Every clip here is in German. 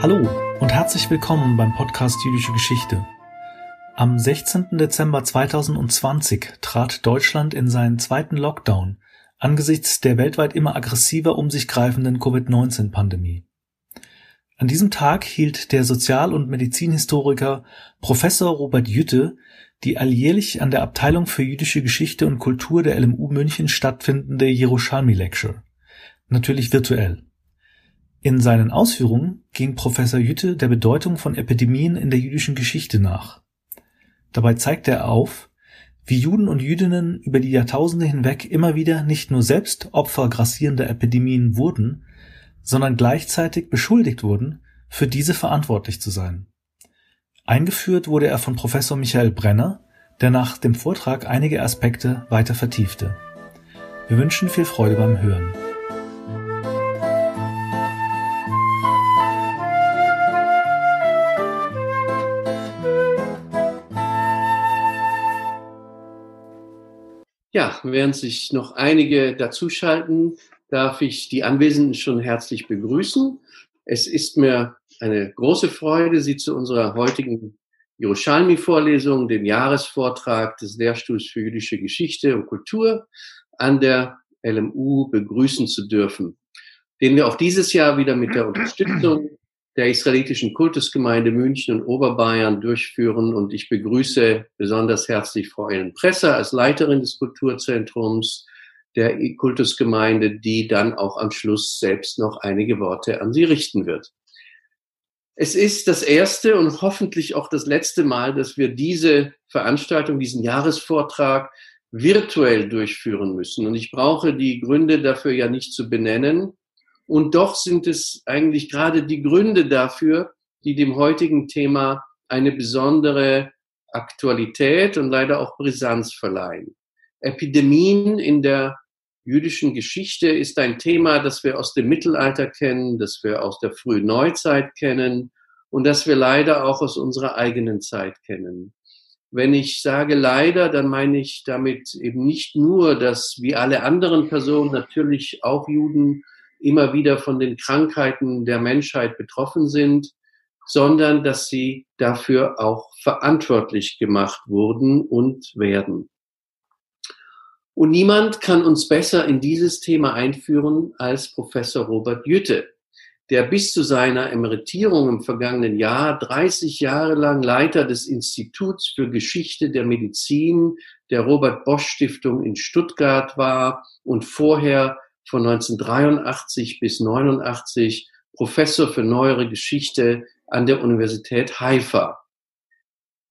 Hallo und herzlich willkommen beim Podcast Jüdische Geschichte. Am 16. Dezember 2020 trat Deutschland in seinen zweiten Lockdown angesichts der weltweit immer aggressiver um sich greifenden Covid-19-Pandemie. An diesem Tag hielt der Sozial- und Medizinhistoriker Professor Robert Jütte die alljährlich an der Abteilung für jüdische Geschichte und Kultur der LMU München stattfindende Jerusalmi Lecture. Natürlich virtuell. In seinen Ausführungen ging Professor Jütte der Bedeutung von Epidemien in der jüdischen Geschichte nach. Dabei zeigte er auf, wie Juden und Jüdinnen über die Jahrtausende hinweg immer wieder nicht nur selbst Opfer grassierender Epidemien wurden, sondern gleichzeitig beschuldigt wurden, für diese verantwortlich zu sein. Eingeführt wurde er von Professor Michael Brenner, der nach dem Vortrag einige Aspekte weiter vertiefte. Wir wünschen viel Freude beim Hören. Ja, während sich noch einige dazuschalten, darf ich die Anwesenden schon herzlich begrüßen. Es ist mir eine große Freude, Sie zu unserer heutigen Jerusalmi-Vorlesung, dem Jahresvortrag des Lehrstuhls für jüdische Geschichte und Kultur an der LMU begrüßen zu dürfen, den wir auch dieses Jahr wieder mit der Unterstützung der israelitischen Kultusgemeinde München und Oberbayern durchführen. Und ich begrüße besonders herzlich Frau Ellen Presser als Leiterin des Kulturzentrums der Kultusgemeinde, die dann auch am Schluss selbst noch einige Worte an Sie richten wird. Es ist das erste und hoffentlich auch das letzte Mal, dass wir diese Veranstaltung, diesen Jahresvortrag virtuell durchführen müssen. Und ich brauche die Gründe dafür ja nicht zu benennen. Und doch sind es eigentlich gerade die Gründe dafür, die dem heutigen Thema eine besondere Aktualität und leider auch Brisanz verleihen. Epidemien in der jüdischen Geschichte ist ein Thema, das wir aus dem Mittelalter kennen, das wir aus der frühen Neuzeit kennen und das wir leider auch aus unserer eigenen Zeit kennen. Wenn ich sage leider, dann meine ich damit eben nicht nur, dass wie alle anderen Personen natürlich auch Juden immer wieder von den Krankheiten der Menschheit betroffen sind, sondern dass sie dafür auch verantwortlich gemacht wurden und werden. Und niemand kann uns besser in dieses Thema einführen als Professor Robert Jütte, der bis zu seiner Emeritierung im vergangenen Jahr 30 Jahre lang Leiter des Instituts für Geschichte der Medizin der Robert Bosch Stiftung in Stuttgart war und vorher von 1983 bis 89 Professor für neuere Geschichte an der Universität Haifa.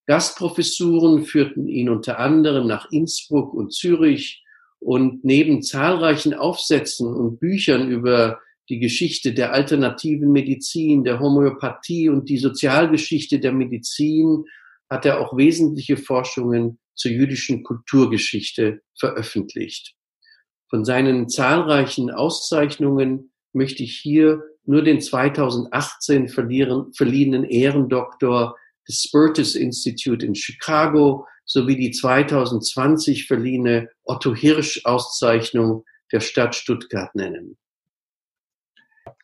Gastprofessuren führten ihn unter anderem nach Innsbruck und Zürich und neben zahlreichen Aufsätzen und Büchern über die Geschichte der alternativen Medizin, der Homöopathie und die Sozialgeschichte der Medizin hat er auch wesentliche Forschungen zur jüdischen Kulturgeschichte veröffentlicht. Von seinen zahlreichen Auszeichnungen möchte ich hier nur den 2018 verliehenen Ehrendoktor des Spertus Institute in Chicago sowie die 2020 verliehene Otto Hirsch Auszeichnung der Stadt Stuttgart nennen.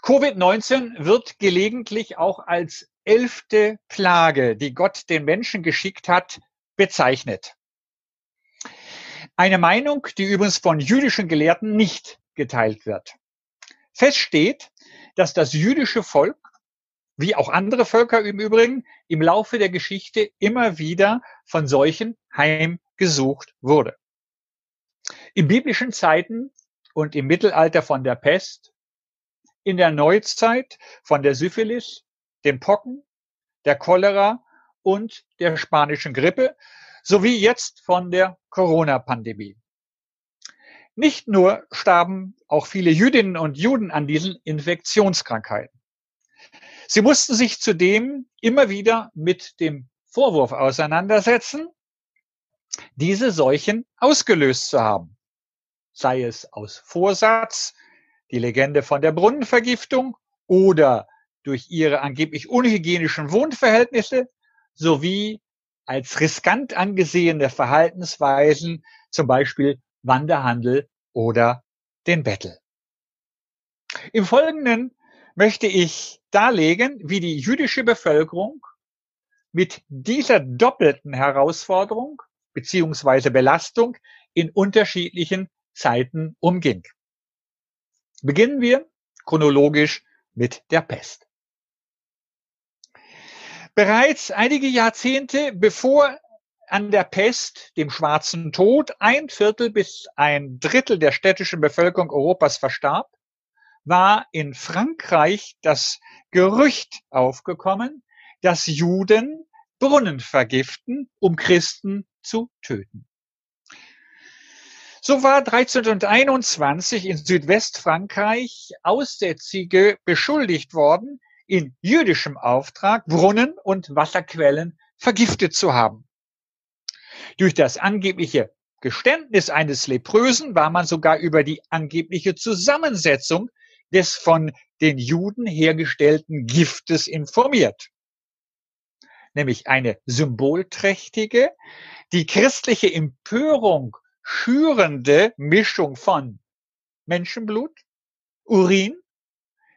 Covid-19 wird gelegentlich auch als elfte Plage, die Gott den Menschen geschickt hat, bezeichnet. Eine Meinung, die übrigens von jüdischen Gelehrten nicht geteilt wird. Fest steht, dass das jüdische Volk, wie auch andere Völker im Übrigen, im Laufe der Geschichte immer wieder von solchen heimgesucht wurde. In biblischen Zeiten und im Mittelalter von der Pest, in der Neuzeit von der Syphilis, dem Pocken, der Cholera und der spanischen Grippe sowie jetzt von der Corona-Pandemie. Nicht nur starben auch viele Jüdinnen und Juden an diesen Infektionskrankheiten. Sie mussten sich zudem immer wieder mit dem Vorwurf auseinandersetzen, diese Seuchen ausgelöst zu haben. Sei es aus Vorsatz, die Legende von der Brunnenvergiftung oder durch ihre angeblich unhygienischen Wohnverhältnisse sowie als riskant angesehene Verhaltensweisen, zum Beispiel Wanderhandel oder den Bettel. Im Folgenden möchte ich darlegen, wie die jüdische Bevölkerung mit dieser doppelten Herausforderung beziehungsweise Belastung in unterschiedlichen Zeiten umging. Beginnen wir chronologisch mit der Pest. Bereits einige Jahrzehnte bevor an der Pest, dem schwarzen Tod, ein Viertel bis ein Drittel der städtischen Bevölkerung Europas verstarb, war in Frankreich das Gerücht aufgekommen, dass Juden Brunnen vergiften, um Christen zu töten. So war 1321 in Südwestfrankreich Aussätzige beschuldigt worden, in jüdischem Auftrag Brunnen und Wasserquellen vergiftet zu haben. Durch das angebliche Geständnis eines Leprösen war man sogar über die angebliche Zusammensetzung des von den Juden hergestellten Giftes informiert. Nämlich eine symbolträchtige, die christliche Empörung schürende Mischung von Menschenblut, Urin,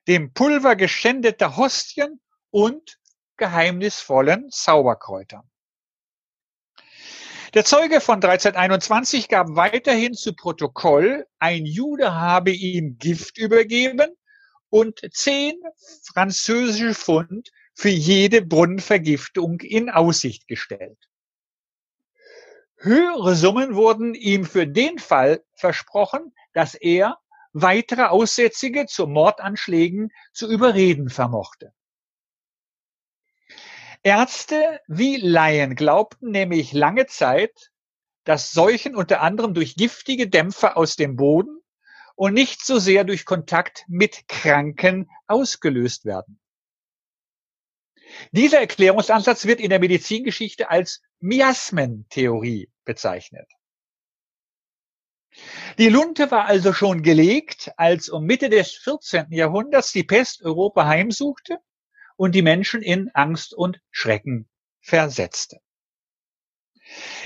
dem Pulver geschändeter Hostien und geheimnisvollen Zauberkräutern. Der Zeuge von 1321 gab weiterhin zu Protokoll, ein Jude habe ihm Gift übergeben und zehn französische Pfund für jede Brunnenvergiftung in Aussicht gestellt. Höhere Summen wurden ihm für den Fall versprochen, dass er weitere Aussätzige zu Mordanschlägen zu überreden vermochte. Ärzte wie Laien glaubten nämlich lange Zeit, dass Seuchen unter anderem durch giftige Dämpfe aus dem Boden und nicht so sehr durch Kontakt mit Kranken ausgelöst werden. Dieser Erklärungsansatz wird in der Medizingeschichte als Miasmentheorie bezeichnet. Die Lunte war also schon gelegt, als um Mitte des 14. Jahrhunderts die Pest Europa heimsuchte und die Menschen in Angst und Schrecken versetzte.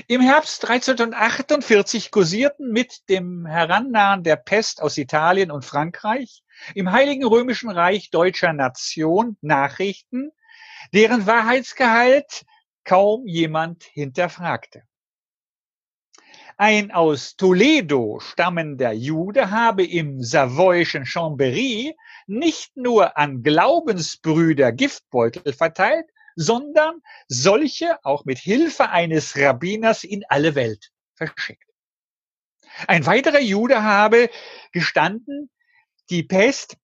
Im Herbst 1348 kursierten mit dem Herannahen der Pest aus Italien und Frankreich im Heiligen Römischen Reich deutscher Nation Nachrichten, deren Wahrheitsgehalt kaum jemand hinterfragte. Ein aus Toledo stammender Jude habe im savoyischen Chambéry nicht nur an Glaubensbrüder Giftbeutel verteilt, sondern solche auch mit Hilfe eines Rabbiners in alle Welt verschickt. Ein weiterer Jude habe gestanden, die Pest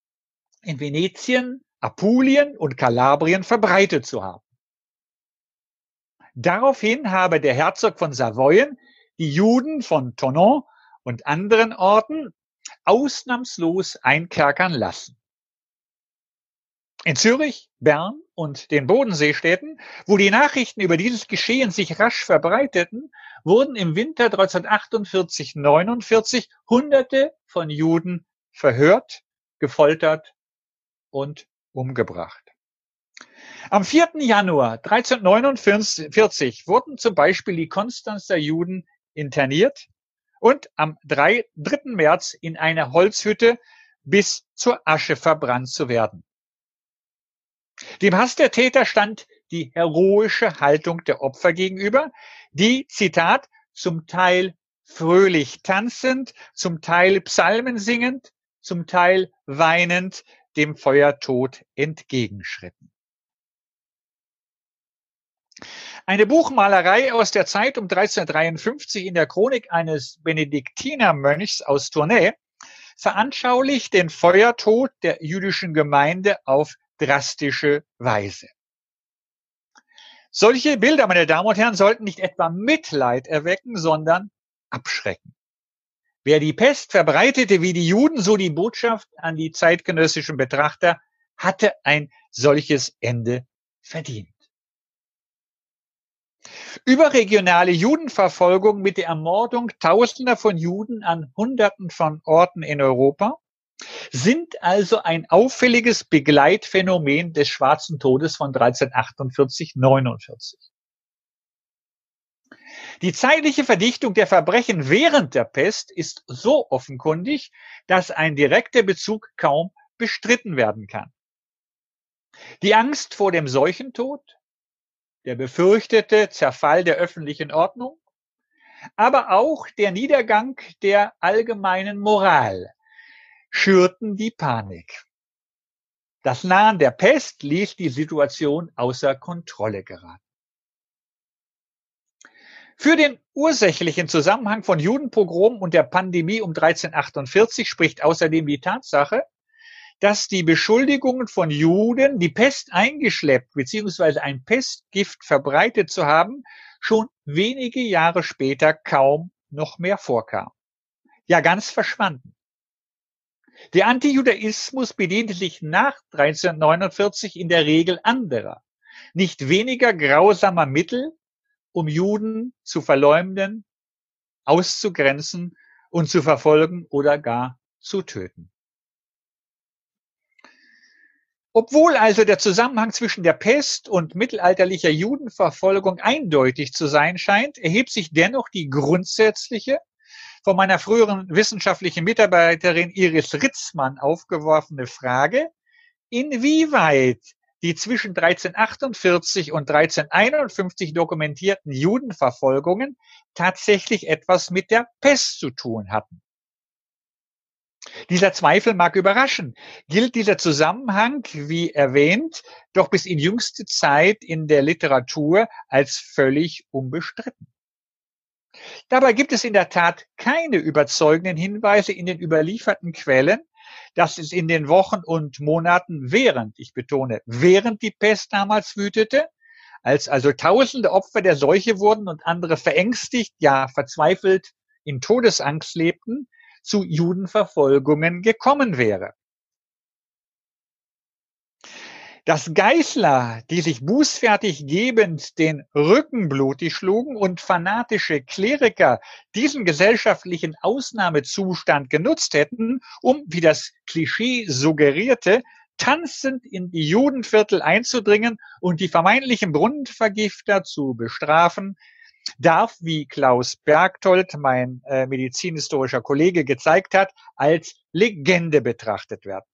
in Venetien, Apulien und Kalabrien verbreitet zu haben. Daraufhin habe der Herzog von Savoyen die Juden von Tonon und anderen Orten ausnahmslos einkerkern lassen. In Zürich, Bern und den Bodenseestädten, wo die Nachrichten über dieses Geschehen sich rasch verbreiteten, wurden im Winter 1948-49 Hunderte von Juden verhört, gefoltert und umgebracht. Am 4. Januar 1349 wurden zum Beispiel die Konstanzer Juden interniert und am 3. März in einer Holzhütte bis zur Asche verbrannt zu werden. Dem Hass der Täter stand die heroische Haltung der Opfer gegenüber, die, Zitat, zum Teil fröhlich tanzend, zum Teil Psalmen singend, zum Teil weinend dem Feuertod entgegenschritten. Eine Buchmalerei aus der Zeit um 1353 in der Chronik eines Benediktinermönchs aus Tournai veranschaulicht den Feuertod der jüdischen Gemeinde auf drastische Weise. Solche Bilder, meine Damen und Herren, sollten nicht etwa Mitleid erwecken, sondern abschrecken. Wer die Pest verbreitete wie die Juden, so die Botschaft an die zeitgenössischen Betrachter, hatte ein solches Ende verdient. Überregionale Judenverfolgung mit der Ermordung Tausender von Juden an Hunderten von Orten in Europa sind also ein auffälliges Begleitphänomen des Schwarzen Todes von 1348-49. Die zeitliche Verdichtung der Verbrechen während der Pest ist so offenkundig, dass ein direkter Bezug kaum bestritten werden kann. Die Angst vor dem Seuchentod, der befürchtete Zerfall der öffentlichen Ordnung, aber auch der Niedergang der allgemeinen Moral schürten die Panik. Das Nahen der Pest ließ die Situation außer Kontrolle geraten. Für den ursächlichen Zusammenhang von Judenpogrom und der Pandemie um 1348 spricht außerdem die Tatsache, dass die Beschuldigungen von Juden, die Pest eingeschleppt bzw. ein Pestgift verbreitet zu haben, schon wenige Jahre später kaum noch mehr vorkam. Ja, ganz verschwanden. Der Antijudaismus bediente sich nach 1349 in der Regel anderer, nicht weniger grausamer Mittel, um Juden zu verleumden, auszugrenzen und zu verfolgen oder gar zu töten. Obwohl also der Zusammenhang zwischen der Pest und mittelalterlicher Judenverfolgung eindeutig zu sein scheint, erhebt sich dennoch die grundsätzliche, von meiner früheren wissenschaftlichen Mitarbeiterin Iris Ritzmann aufgeworfene Frage, inwieweit die zwischen 1348 und 1351 dokumentierten Judenverfolgungen tatsächlich etwas mit der Pest zu tun hatten. Dieser Zweifel mag überraschen, gilt dieser Zusammenhang, wie erwähnt, doch bis in jüngste Zeit in der Literatur als völlig unbestritten. Dabei gibt es in der Tat keine überzeugenden Hinweise in den überlieferten Quellen, dass es in den Wochen und Monaten während, ich betone, während die Pest damals wütete, als also tausende Opfer der Seuche wurden und andere verängstigt, ja verzweifelt in Todesangst lebten, zu Judenverfolgungen gekommen wäre. Dass Geißler, die sich bußfertig gebend den Rücken blutig schlugen und fanatische Kleriker diesen gesellschaftlichen Ausnahmezustand genutzt hätten, um, wie das Klischee suggerierte, tanzend in die Judenviertel einzudringen und die vermeintlichen Brunnenvergifter zu bestrafen, darf, wie Klaus Bergtold, mein äh, medizinhistorischer Kollege, gezeigt hat, als Legende betrachtet werden.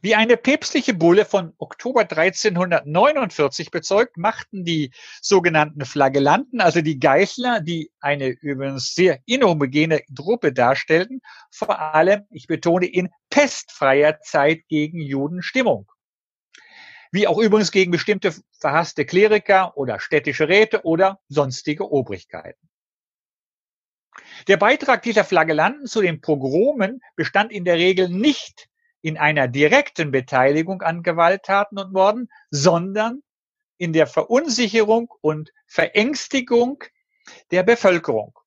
Wie eine päpstliche Bulle von Oktober 1349 bezeugt, machten die sogenannten Flagellanten, also die Geißler, die eine übrigens sehr inhomogene Gruppe darstellten, vor allem, ich betone, in pestfreier Zeit gegen Juden Stimmung wie auch übrigens gegen bestimmte verhasste Kleriker oder städtische Räte oder sonstige Obrigkeiten. Der Beitrag dieser Flagellanten zu den Pogromen bestand in der Regel nicht in einer direkten Beteiligung an Gewalttaten und Morden, sondern in der Verunsicherung und Verängstigung der Bevölkerung,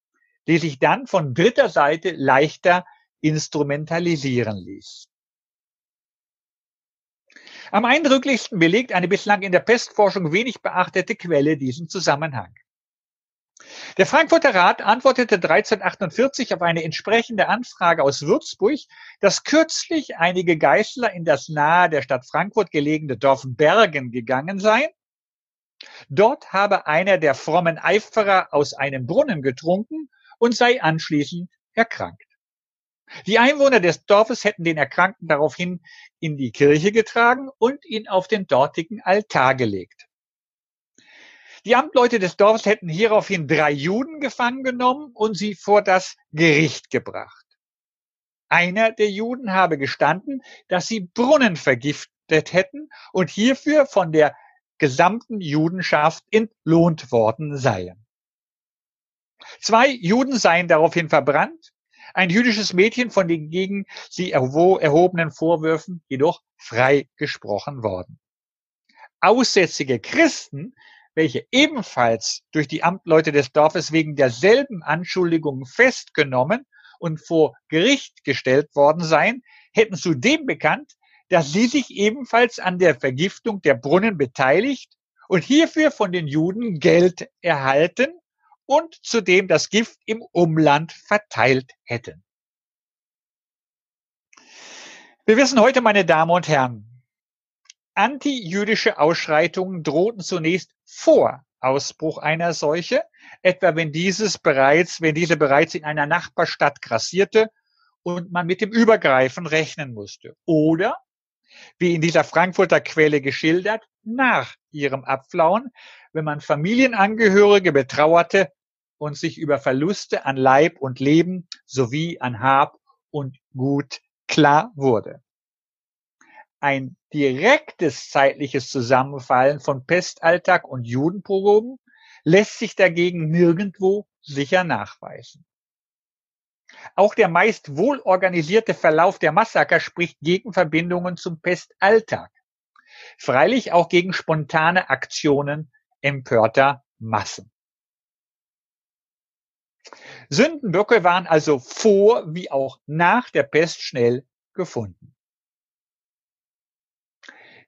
die sich dann von dritter Seite leichter instrumentalisieren ließ. Am eindrücklichsten belegt eine bislang in der Pestforschung wenig beachtete Quelle diesen Zusammenhang. Der Frankfurter Rat antwortete 1348 auf eine entsprechende Anfrage aus Würzburg, dass kürzlich einige Geißler in das nahe der Stadt Frankfurt gelegene Dorf Bergen gegangen seien. Dort habe einer der frommen Eiferer aus einem Brunnen getrunken und sei anschließend erkrankt. Die Einwohner des Dorfes hätten den Erkrankten daraufhin in die Kirche getragen und ihn auf den dortigen Altar gelegt. Die Amtleute des Dorfes hätten hieraufhin drei Juden gefangen genommen und sie vor das Gericht gebracht. Einer der Juden habe gestanden, dass sie Brunnen vergiftet hätten und hierfür von der gesamten Judenschaft entlohnt worden seien. Zwei Juden seien daraufhin verbrannt ein jüdisches Mädchen von den gegen sie erhobenen Vorwürfen jedoch freigesprochen worden. Aussätzige Christen, welche ebenfalls durch die Amtleute des Dorfes wegen derselben Anschuldigungen festgenommen und vor Gericht gestellt worden seien, hätten zudem bekannt, dass sie sich ebenfalls an der Vergiftung der Brunnen beteiligt und hierfür von den Juden Geld erhalten und zudem das Gift im Umland verteilt hätten. Wir wissen heute, meine Damen und Herren, antijüdische Ausschreitungen drohten zunächst vor Ausbruch einer Seuche, etwa wenn dieses bereits, wenn diese bereits in einer Nachbarstadt grassierte und man mit dem Übergreifen rechnen musste. Oder wie in dieser Frankfurter Quelle geschildert, nach ihrem Abflauen, wenn man Familienangehörige betrauerte und sich über Verluste an Leib und Leben sowie an Hab und Gut klar wurde. Ein direktes zeitliches Zusammenfallen von Pestalltag und Judenpogromen lässt sich dagegen nirgendwo sicher nachweisen. Auch der meist wohlorganisierte Verlauf der Massaker spricht gegen Verbindungen zum Pestalltag. Freilich auch gegen spontane Aktionen empörter Massen. Sündenböcke waren also vor wie auch nach der Pest schnell gefunden.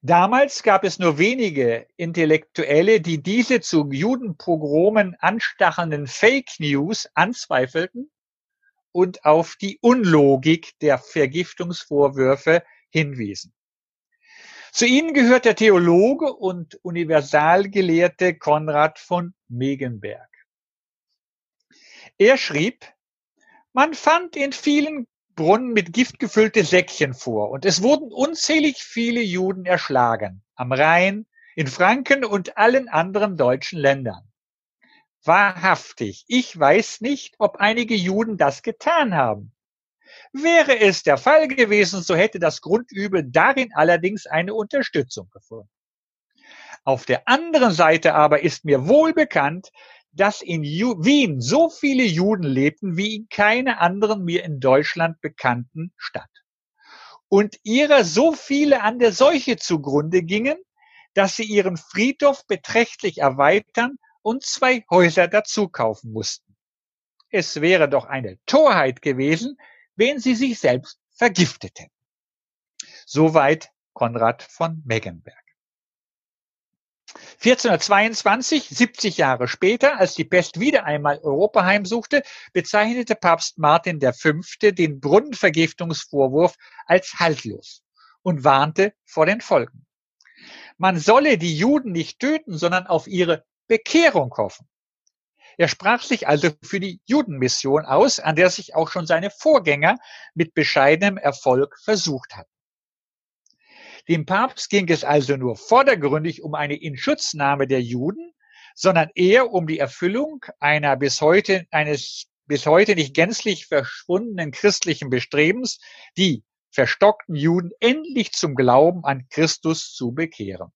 Damals gab es nur wenige Intellektuelle, die diese zu Judenpogromen anstachelnden Fake News anzweifelten und auf die Unlogik der Vergiftungsvorwürfe hinwiesen. Zu ihnen gehört der Theologe und Universalgelehrte Konrad von Megenberg. Er schrieb, man fand in vielen Brunnen mit Gift gefüllte Säckchen vor und es wurden unzählig viele Juden erschlagen, am Rhein, in Franken und allen anderen deutschen Ländern. Wahrhaftig, ich weiß nicht, ob einige Juden das getan haben. Wäre es der Fall gewesen, so hätte das Grundübel darin allerdings eine Unterstützung gefunden. Auf der anderen Seite aber ist mir wohl bekannt, dass in Ju Wien so viele Juden lebten wie in keiner anderen mir in Deutschland bekannten Stadt. Und ihrer so viele an der Seuche zugrunde gingen, dass sie ihren Friedhof beträchtlich erweitern und zwei Häuser dazu kaufen mussten. Es wäre doch eine Torheit gewesen, wenn sie sich selbst vergiftet hätten. Soweit Konrad von Meggenberg. 1422, 70 Jahre später, als die Pest wieder einmal Europa heimsuchte, bezeichnete Papst Martin V. den Brunnenvergiftungsvorwurf als haltlos und warnte vor den Folgen. Man solle die Juden nicht töten, sondern auf ihre Bekehrung hoffen. Er sprach sich also für die Judenmission aus, an der sich auch schon seine Vorgänger mit bescheidenem Erfolg versucht hatten. Dem Papst ging es also nur vordergründig um eine Inschutznahme der Juden, sondern eher um die Erfüllung einer bis heute, eines bis heute nicht gänzlich verschwundenen christlichen Bestrebens, die verstockten Juden endlich zum Glauben an Christus zu bekehren.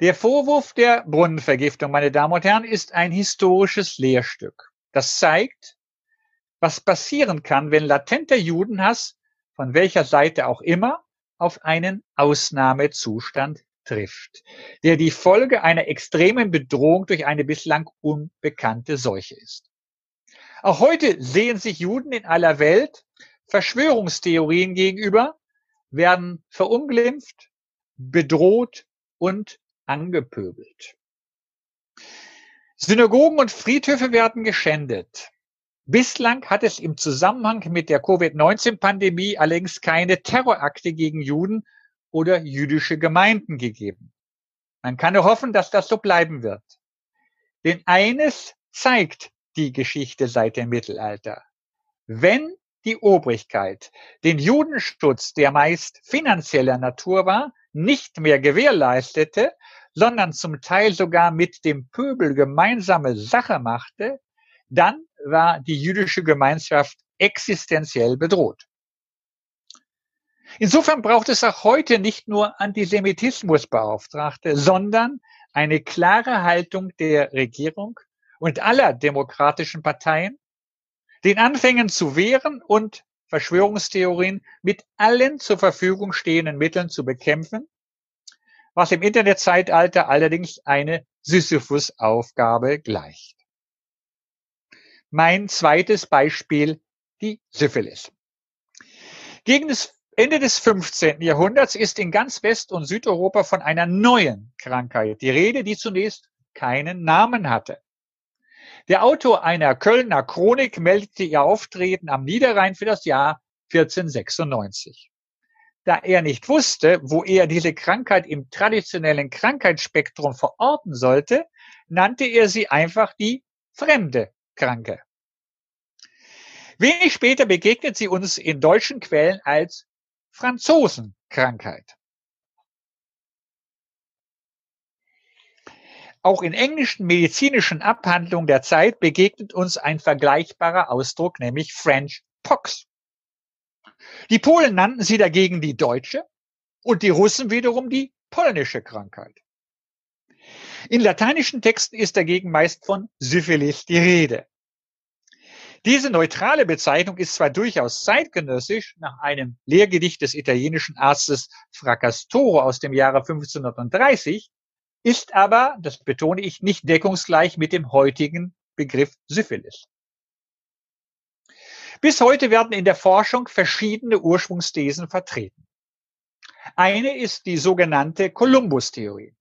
Der Vorwurf der Brunnenvergiftung, meine Damen und Herren, ist ein historisches Lehrstück. Das zeigt, was passieren kann, wenn latenter Judenhass, von welcher Seite auch immer, auf einen Ausnahmezustand trifft, der die Folge einer extremen Bedrohung durch eine bislang unbekannte Seuche ist. Auch heute sehen sich Juden in aller Welt Verschwörungstheorien gegenüber, werden verunglimpft, bedroht und angepöbelt. Synagogen und Friedhöfe werden geschändet. Bislang hat es im Zusammenhang mit der Covid-19-Pandemie allerdings keine Terrorakte gegen Juden oder jüdische Gemeinden gegeben. Man kann nur hoffen, dass das so bleiben wird. Denn eines zeigt die Geschichte seit dem Mittelalter. Wenn die Obrigkeit den Judenschutz, der meist finanzieller Natur war, nicht mehr gewährleistete, sondern zum Teil sogar mit dem Pöbel gemeinsame Sache machte, dann war die jüdische Gemeinschaft existenziell bedroht. Insofern braucht es auch heute nicht nur Antisemitismusbeauftragte, sondern eine klare Haltung der Regierung und aller demokratischen Parteien, den Anfängen zu wehren und Verschwörungstheorien mit allen zur Verfügung stehenden Mitteln zu bekämpfen was im Internetzeitalter allerdings eine Sisyphus-Aufgabe gleicht. Mein zweites Beispiel, die Syphilis. Gegen das Ende des 15. Jahrhunderts ist in ganz West- und Südeuropa von einer neuen Krankheit die Rede, die zunächst keinen Namen hatte. Der Autor einer Kölner Chronik meldete ihr Auftreten am Niederrhein für das Jahr 1496 da er nicht wusste, wo er diese Krankheit im traditionellen Krankheitsspektrum verorten sollte, nannte er sie einfach die fremde Kranke. Wenig später begegnet sie uns in deutschen Quellen als Franzosenkrankheit. Auch in englischen medizinischen Abhandlungen der Zeit begegnet uns ein vergleichbarer Ausdruck, nämlich French Pox. Die Polen nannten sie dagegen die deutsche und die Russen wiederum die polnische Krankheit. In lateinischen Texten ist dagegen meist von Syphilis die Rede. Diese neutrale Bezeichnung ist zwar durchaus zeitgenössisch nach einem Lehrgedicht des italienischen Arztes Fracastoro aus dem Jahre 1530, ist aber, das betone ich, nicht deckungsgleich mit dem heutigen Begriff Syphilis. Bis heute werden in der Forschung verschiedene Ursprungsthesen vertreten. Eine ist die sogenannte Columbus-Theorie.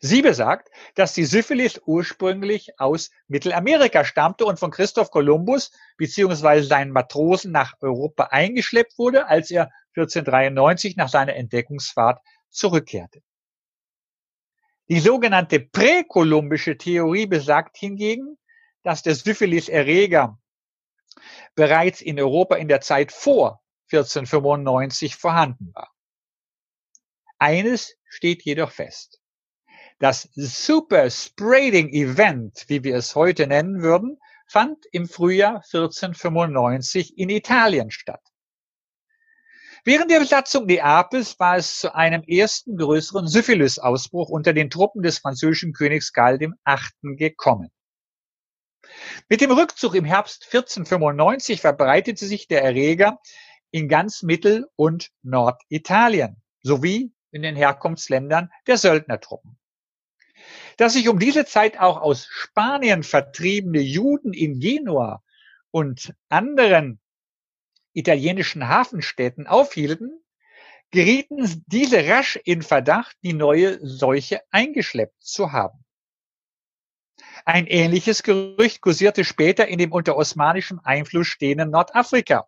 Sie besagt, dass die Syphilis ursprünglich aus Mittelamerika stammte und von Christoph Kolumbus bzw. seinen Matrosen nach Europa eingeschleppt wurde, als er 1493 nach seiner Entdeckungsfahrt zurückkehrte. Die sogenannte präkolumbische Theorie besagt hingegen, dass der Syphilis-Erreger bereits in Europa in der Zeit vor 1495 vorhanden war. Eines steht jedoch fest. Das Super Spreading Event, wie wir es heute nennen würden, fand im Frühjahr 1495 in Italien statt. Während der Besatzung Neapels war es zu einem ersten größeren Syphilis-Ausbruch unter den Truppen des französischen Königs Karl VIII. gekommen. Mit dem Rückzug im Herbst 1495 verbreitete sich der Erreger in ganz Mittel- und Norditalien sowie in den Herkunftsländern der Söldnertruppen. Dass sich um diese Zeit auch aus Spanien vertriebene Juden in Genua und anderen italienischen Hafenstädten aufhielten, gerieten diese rasch in Verdacht, die neue Seuche eingeschleppt zu haben. Ein ähnliches Gerücht kursierte später in dem unter osmanischem Einfluss stehenden Nordafrika.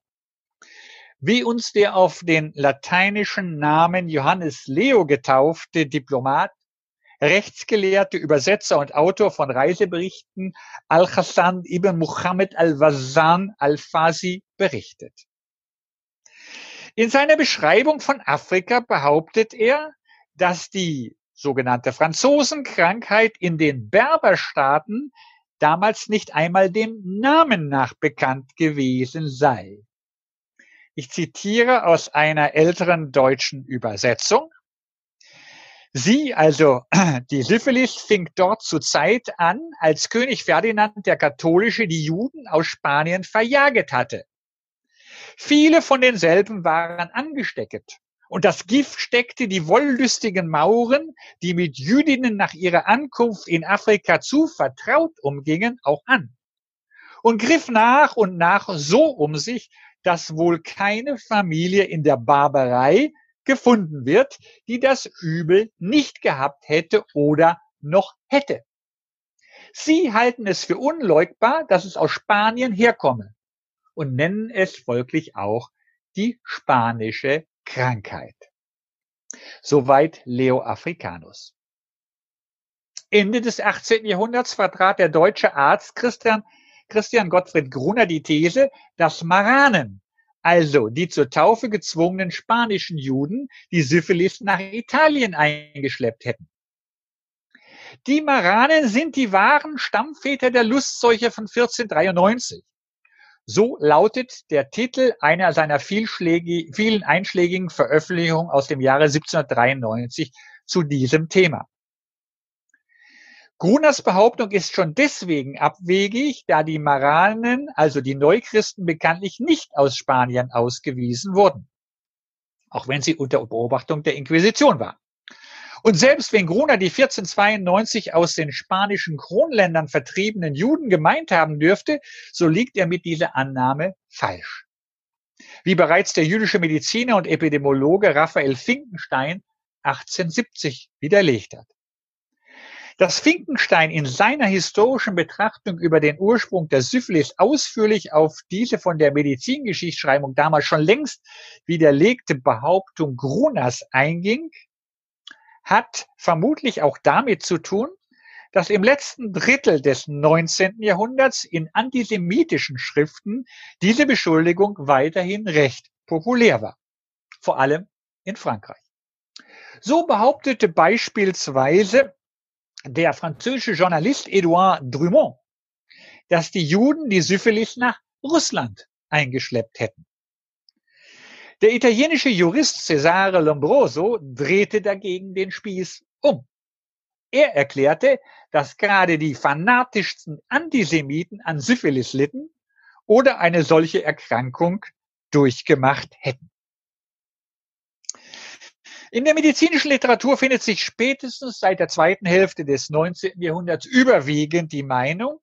Wie uns der auf den lateinischen Namen Johannes Leo getaufte Diplomat, rechtsgelehrte Übersetzer und Autor von Reiseberichten Al-Hassan ibn Muhammad al-Wazan al-Fasi berichtet. In seiner Beschreibung von Afrika behauptet er, dass die sogenannte Franzosenkrankheit in den Berberstaaten damals nicht einmal dem Namen nach bekannt gewesen sei. Ich zitiere aus einer älteren deutschen Übersetzung. Sie, also die Syphilis, fing dort zur Zeit an, als König Ferdinand der Katholische die Juden aus Spanien verjaget hatte. Viele von denselben waren angesteckt. Und das Gift steckte die wollüstigen Mauren, die mit Jüdinnen nach ihrer Ankunft in Afrika zu vertraut umgingen, auch an. Und griff nach und nach so um sich, dass wohl keine Familie in der Barbarei gefunden wird, die das Übel nicht gehabt hätte oder noch hätte. Sie halten es für unleugbar, dass es aus Spanien herkomme und nennen es folglich auch die spanische Krankheit. Soweit Leo Africanus. Ende des 18. Jahrhunderts vertrat der deutsche Arzt Christian, Christian Gottfried Gruner die These, dass Maranen, also die zur Taufe gezwungenen spanischen Juden, die Syphilis nach Italien eingeschleppt hätten. Die Maranen sind die wahren Stammväter der Lustseuche von 1493. So lautet der Titel einer seiner vielen einschlägigen Veröffentlichungen aus dem Jahre 1793 zu diesem Thema. Gruners Behauptung ist schon deswegen abwegig, da die Maranen, also die Neuchristen, bekanntlich nicht aus Spanien ausgewiesen wurden, auch wenn sie unter Beobachtung der Inquisition waren. Und selbst wenn Gruner die 1492 aus den spanischen Kronländern vertriebenen Juden gemeint haben dürfte, so liegt er mit dieser Annahme falsch. Wie bereits der jüdische Mediziner und Epidemiologe Raphael Finkenstein 1870 widerlegt hat. Dass Finkenstein in seiner historischen Betrachtung über den Ursprung der Syphilis ausführlich auf diese von der Medizingeschichtsschreibung damals schon längst widerlegte Behauptung Gruners einging, hat vermutlich auch damit zu tun, dass im letzten Drittel des 19. Jahrhunderts in antisemitischen Schriften diese Beschuldigung weiterhin recht populär war, vor allem in Frankreich. So behauptete beispielsweise der französische Journalist Edouard Drummond, dass die Juden die Syphilis nach Russland eingeschleppt hätten. Der italienische Jurist Cesare Lombroso drehte dagegen den Spieß um. Er erklärte, dass gerade die fanatischsten Antisemiten an Syphilis litten oder eine solche Erkrankung durchgemacht hätten. In der medizinischen Literatur findet sich spätestens seit der zweiten Hälfte des 19. Jahrhunderts überwiegend die Meinung,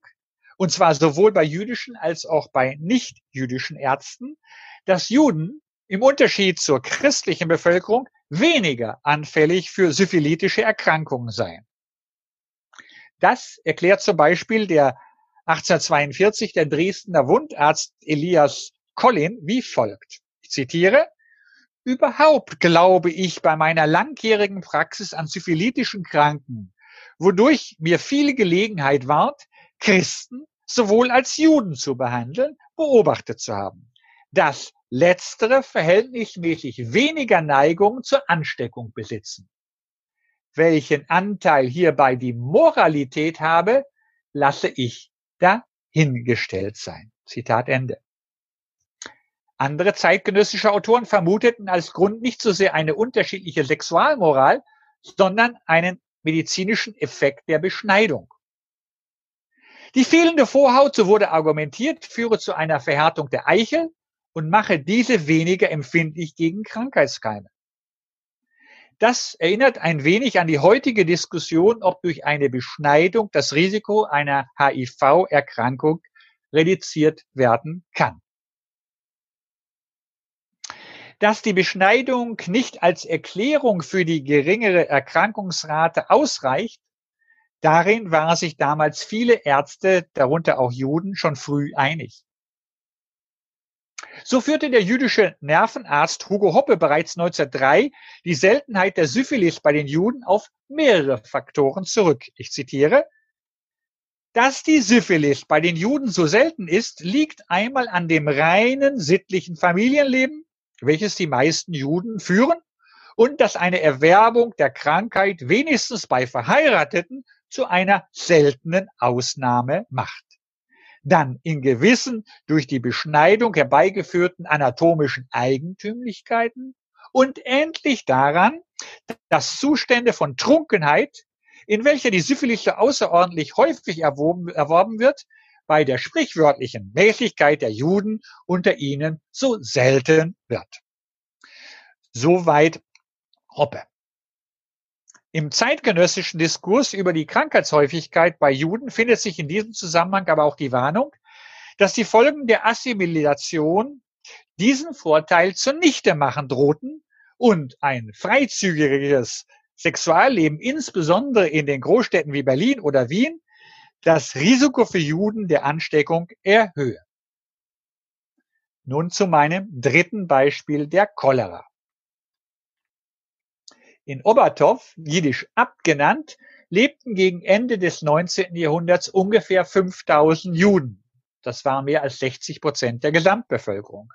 und zwar sowohl bei jüdischen als auch bei nicht-jüdischen Ärzten, dass Juden im Unterschied zur christlichen Bevölkerung weniger anfällig für syphilitische Erkrankungen seien. Das erklärt zum Beispiel der 1842 der Dresdner Wundarzt Elias Collin wie folgt. Ich zitiere, Überhaupt glaube ich bei meiner langjährigen Praxis an syphilitischen Kranken, wodurch mir viel Gelegenheit ward, Christen sowohl als Juden zu behandeln, beobachtet zu haben. Das letztere verhältnismäßig weniger Neigung zur Ansteckung besitzen. Welchen Anteil hierbei die Moralität habe, lasse ich dahingestellt sein. Zitat Ende. Andere zeitgenössische Autoren vermuteten als Grund nicht so sehr eine unterschiedliche Sexualmoral, sondern einen medizinischen Effekt der Beschneidung. Die fehlende Vorhaut, so wurde argumentiert, führe zu einer Verhärtung der Eichel und mache diese weniger empfindlich gegen Krankheitskeime. Das erinnert ein wenig an die heutige Diskussion, ob durch eine Beschneidung das Risiko einer HIV-Erkrankung reduziert werden kann. Dass die Beschneidung nicht als Erklärung für die geringere Erkrankungsrate ausreicht, Darin waren sich damals viele Ärzte, darunter auch Juden, schon früh einig. So führte der jüdische Nervenarzt Hugo Hoppe bereits 1903 die Seltenheit der Syphilis bei den Juden auf mehrere Faktoren zurück. Ich zitiere, dass die Syphilis bei den Juden so selten ist, liegt einmal an dem reinen sittlichen Familienleben, welches die meisten Juden führen, und dass eine Erwerbung der Krankheit wenigstens bei Verheirateten zu einer seltenen Ausnahme macht. Dann in gewissen durch die Beschneidung herbeigeführten anatomischen Eigentümlichkeiten und endlich daran, dass Zustände von Trunkenheit, in welcher die Syphilis außerordentlich häufig erworben, erworben wird, bei der sprichwörtlichen Mäßigkeit der Juden unter ihnen so selten wird. Soweit Hoppe. Im zeitgenössischen Diskurs über die Krankheitshäufigkeit bei Juden findet sich in diesem Zusammenhang aber auch die Warnung, dass die Folgen der Assimilation diesen Vorteil zunichte machen drohten und ein freizügiges Sexualleben, insbesondere in den Großstädten wie Berlin oder Wien, das Risiko für Juden der Ansteckung erhöhe. Nun zu meinem dritten Beispiel der Cholera. In Obertov, jiddisch abgenannt, lebten gegen Ende des 19. Jahrhunderts ungefähr 5000 Juden. Das waren mehr als 60 Prozent der Gesamtbevölkerung.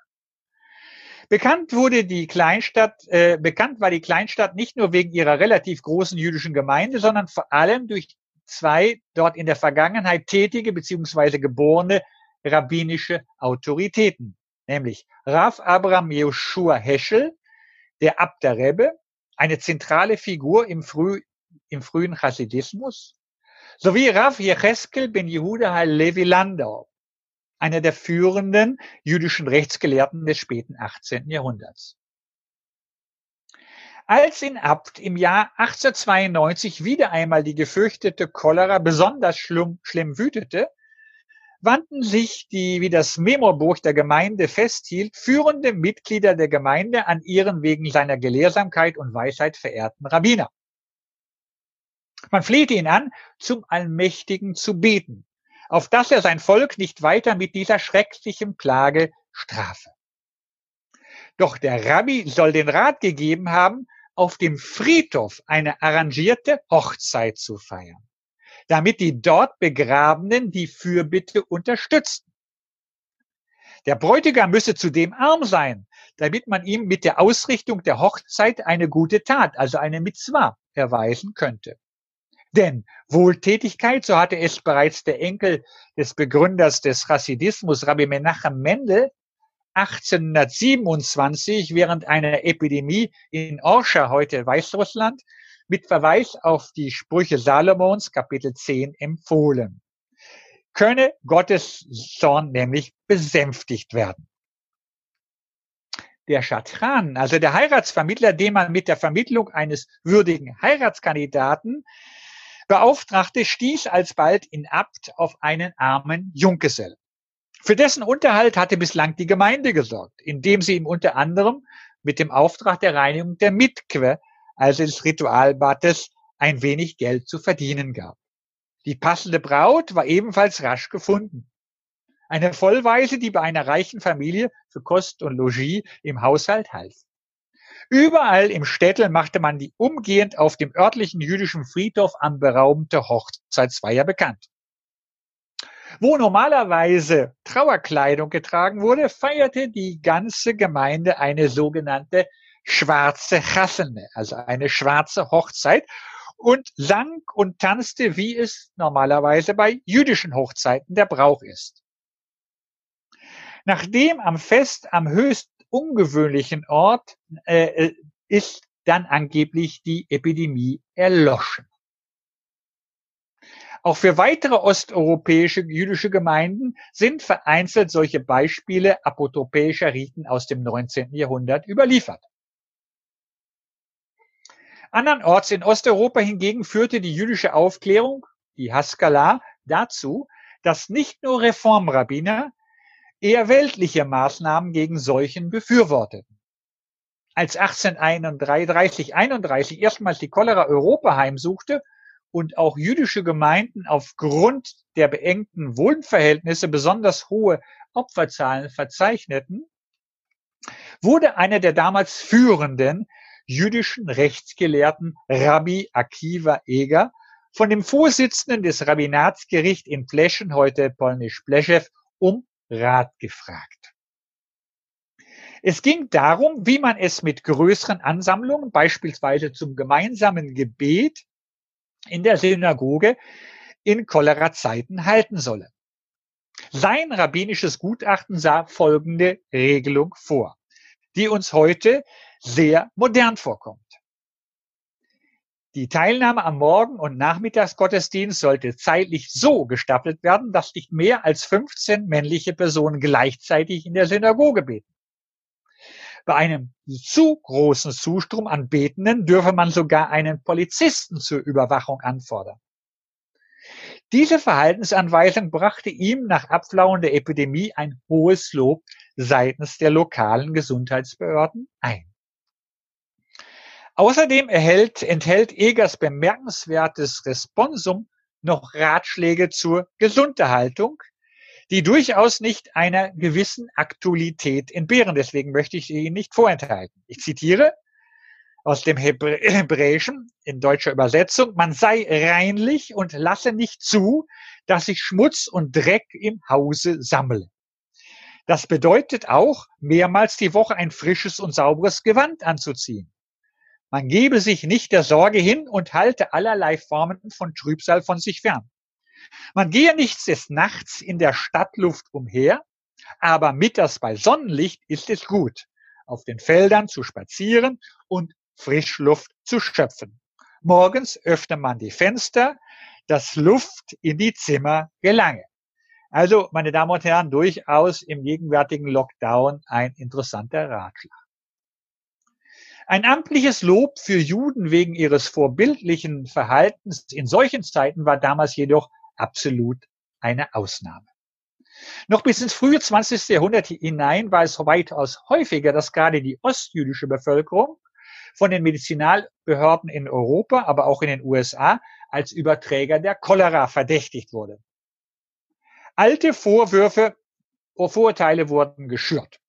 Bekannt wurde die Kleinstadt, äh, bekannt war die Kleinstadt nicht nur wegen ihrer relativ großen jüdischen Gemeinde, sondern vor allem durch zwei dort in der Vergangenheit tätige bzw. geborene rabbinische Autoritäten, nämlich Rav Abraham Joshua Heschel, der Abt der Rebbe, eine zentrale Figur im, früh, im frühen Hasidismus, sowie Rav Yecheskel ben Yehuda Halevi Landau, einer der führenden jüdischen Rechtsgelehrten des späten 18. Jahrhunderts. Als in Abt im Jahr 1892 wieder einmal die gefürchtete Cholera besonders schlimm, schlimm wütete, wandten sich die, wie das Memobuch der Gemeinde festhielt, führende Mitglieder der Gemeinde an ihren wegen seiner Gelehrsamkeit und Weisheit verehrten Rabbiner. Man flehte ihn an, zum Allmächtigen zu beten, auf dass er sein Volk nicht weiter mit dieser schrecklichen Plage strafe. Doch der Rabbi soll den Rat gegeben haben, auf dem Friedhof eine arrangierte Hochzeit zu feiern. Damit die dort Begrabenen die Fürbitte unterstützten. Der Bräutigam müsse zudem arm sein, damit man ihm mit der Ausrichtung der Hochzeit eine gute Tat, also eine Mitzwa, erweisen könnte. Denn Wohltätigkeit, so hatte es bereits der Enkel des Begründers des Chassidismus, Rabbi Menachem Mendel, 1827 während einer Epidemie in Orscha, heute Weißrussland, mit Verweis auf die Sprüche Salomons, Kapitel 10, empfohlen. Könne Gottes Zorn nämlich besänftigt werden. Der Schatran, also der Heiratsvermittler, den man mit der Vermittlung eines würdigen Heiratskandidaten beauftragte, stieß alsbald in Abt auf einen armen Junggesell. Für dessen Unterhalt hatte bislang die Gemeinde gesorgt, indem sie ihm unter anderem mit dem Auftrag der Reinigung der Mitque, also des Ritualbates, ein wenig Geld zu verdienen gab. Die passende Braut war ebenfalls rasch gefunden. Eine Vollweise, die bei einer reichen Familie für Kost und Logis im Haushalt half. Überall im Städtel machte man die umgehend auf dem örtlichen jüdischen Friedhof anberaumte Hochzeitsfeier bekannt. Wo normalerweise Trauerkleidung getragen wurde, feierte die ganze Gemeinde eine sogenannte schwarze Chassene, also eine schwarze Hochzeit und sang und tanzte, wie es normalerweise bei jüdischen Hochzeiten der Brauch ist. Nachdem am Fest am höchst ungewöhnlichen Ort äh, ist dann angeblich die Epidemie erloschen. Auch für weitere osteuropäische jüdische Gemeinden sind vereinzelt solche Beispiele apotropäischer Riten aus dem 19. Jahrhundert überliefert. Andernorts in Osteuropa hingegen führte die jüdische Aufklärung, die Haskalah, dazu, dass nicht nur Reformrabbiner eher weltliche Maßnahmen gegen Seuchen befürworteten. Als 1831, 31 erstmals die Cholera Europa heimsuchte und auch jüdische Gemeinden aufgrund der beengten Wohnverhältnisse besonders hohe Opferzahlen verzeichneten, wurde einer der damals führenden jüdischen Rechtsgelehrten Rabbi Akiva Eger von dem Vorsitzenden des Rabbinatsgericht in Pleschen, heute polnisch Pleszew, um Rat gefragt. Es ging darum, wie man es mit größeren Ansammlungen, beispielsweise zum gemeinsamen Gebet, in der Synagoge in Cholera-Zeiten halten solle. Sein rabbinisches Gutachten sah folgende Regelung vor, die uns heute sehr modern vorkommt. Die Teilnahme am Morgen- und Nachmittagsgottesdienst sollte zeitlich so gestaffelt werden, dass nicht mehr als 15 männliche Personen gleichzeitig in der Synagoge beten. Bei einem zu großen Zustrom an Betenden dürfe man sogar einen Polizisten zur Überwachung anfordern. Diese Verhaltensanweisung brachte ihm nach Abflauen der Epidemie ein hohes Lob seitens der lokalen Gesundheitsbehörden ein. Außerdem erhält, enthält Egers bemerkenswertes Responsum noch Ratschläge zur Gesunderhaltung, die durchaus nicht einer gewissen Aktualität entbehren. Deswegen möchte ich sie Ihnen nicht vorenthalten. Ich zitiere aus dem Hebräischen in deutscher Übersetzung, man sei reinlich und lasse nicht zu, dass sich Schmutz und Dreck im Hause sammle. Das bedeutet auch, mehrmals die Woche ein frisches und sauberes Gewand anzuziehen. Man gebe sich nicht der Sorge hin und halte allerlei Formen von Trübsal von sich fern. Man gehe nichts des Nachts in der Stadtluft umher, aber mittags bei Sonnenlicht ist es gut, auf den Feldern zu spazieren und Frischluft zu schöpfen. Morgens öffne man die Fenster, dass Luft in die Zimmer gelange. Also, meine Damen und Herren, durchaus im gegenwärtigen Lockdown ein interessanter Ratschlag. Ein amtliches Lob für Juden wegen ihres vorbildlichen Verhaltens in solchen Zeiten war damals jedoch absolut eine Ausnahme. Noch bis ins frühe 20. Jahrhundert hinein war es weitaus häufiger, dass gerade die ostjüdische Bevölkerung von den Medizinalbehörden in Europa, aber auch in den USA als Überträger der Cholera verdächtigt wurde. Alte Vorwürfe, Vorurteile wurden geschürt.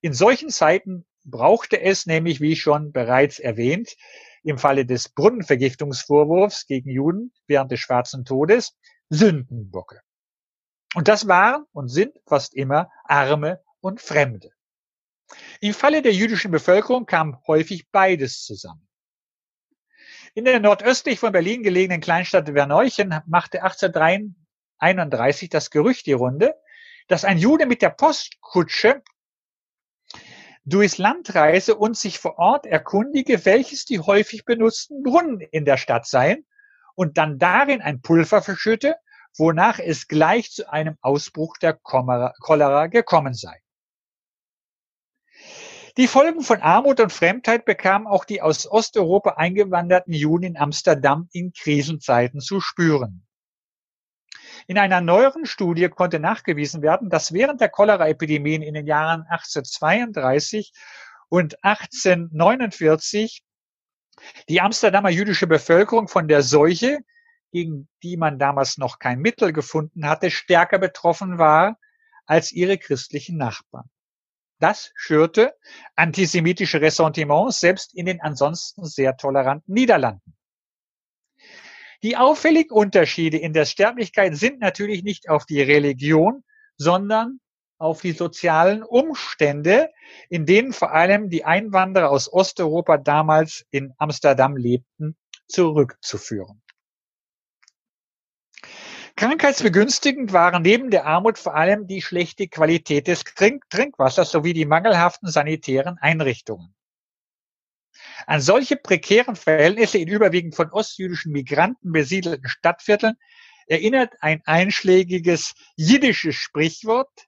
In solchen Zeiten brauchte es nämlich, wie schon bereits erwähnt, im Falle des Brunnenvergiftungsvorwurfs gegen Juden während des Schwarzen Todes Sündenbocke. Und das waren und sind fast immer Arme und Fremde. Im Falle der jüdischen Bevölkerung kam häufig beides zusammen. In der nordöstlich von Berlin gelegenen Kleinstadt Verneuchen machte 1831 das Gerücht die Runde, dass ein Jude mit der Postkutsche durchs Land reise und sich vor Ort erkundige, welches die häufig benutzten Brunnen in der Stadt seien und dann darin ein Pulver verschütte, wonach es gleich zu einem Ausbruch der Cholera gekommen sei. Die Folgen von Armut und Fremdheit bekamen auch die aus Osteuropa eingewanderten Juden in Amsterdam in Krisenzeiten zu spüren. In einer neueren Studie konnte nachgewiesen werden, dass während der Cholera-Epidemien in den Jahren 1832 und 1849 die Amsterdamer jüdische Bevölkerung von der Seuche, gegen die man damals noch kein Mittel gefunden hatte, stärker betroffen war als ihre christlichen Nachbarn. Das schürte antisemitische Ressentiments selbst in den ansonsten sehr toleranten Niederlanden. Die auffälligen Unterschiede in der Sterblichkeit sind natürlich nicht auf die Religion, sondern auf die sozialen Umstände, in denen vor allem die Einwanderer aus Osteuropa damals in Amsterdam lebten, zurückzuführen. Krankheitsbegünstigend waren neben der Armut vor allem die schlechte Qualität des Trinkwassers sowie die mangelhaften sanitären Einrichtungen. An solche prekären Verhältnisse in überwiegend von ostjüdischen Migranten besiedelten Stadtvierteln erinnert ein einschlägiges jiddisches Sprichwort,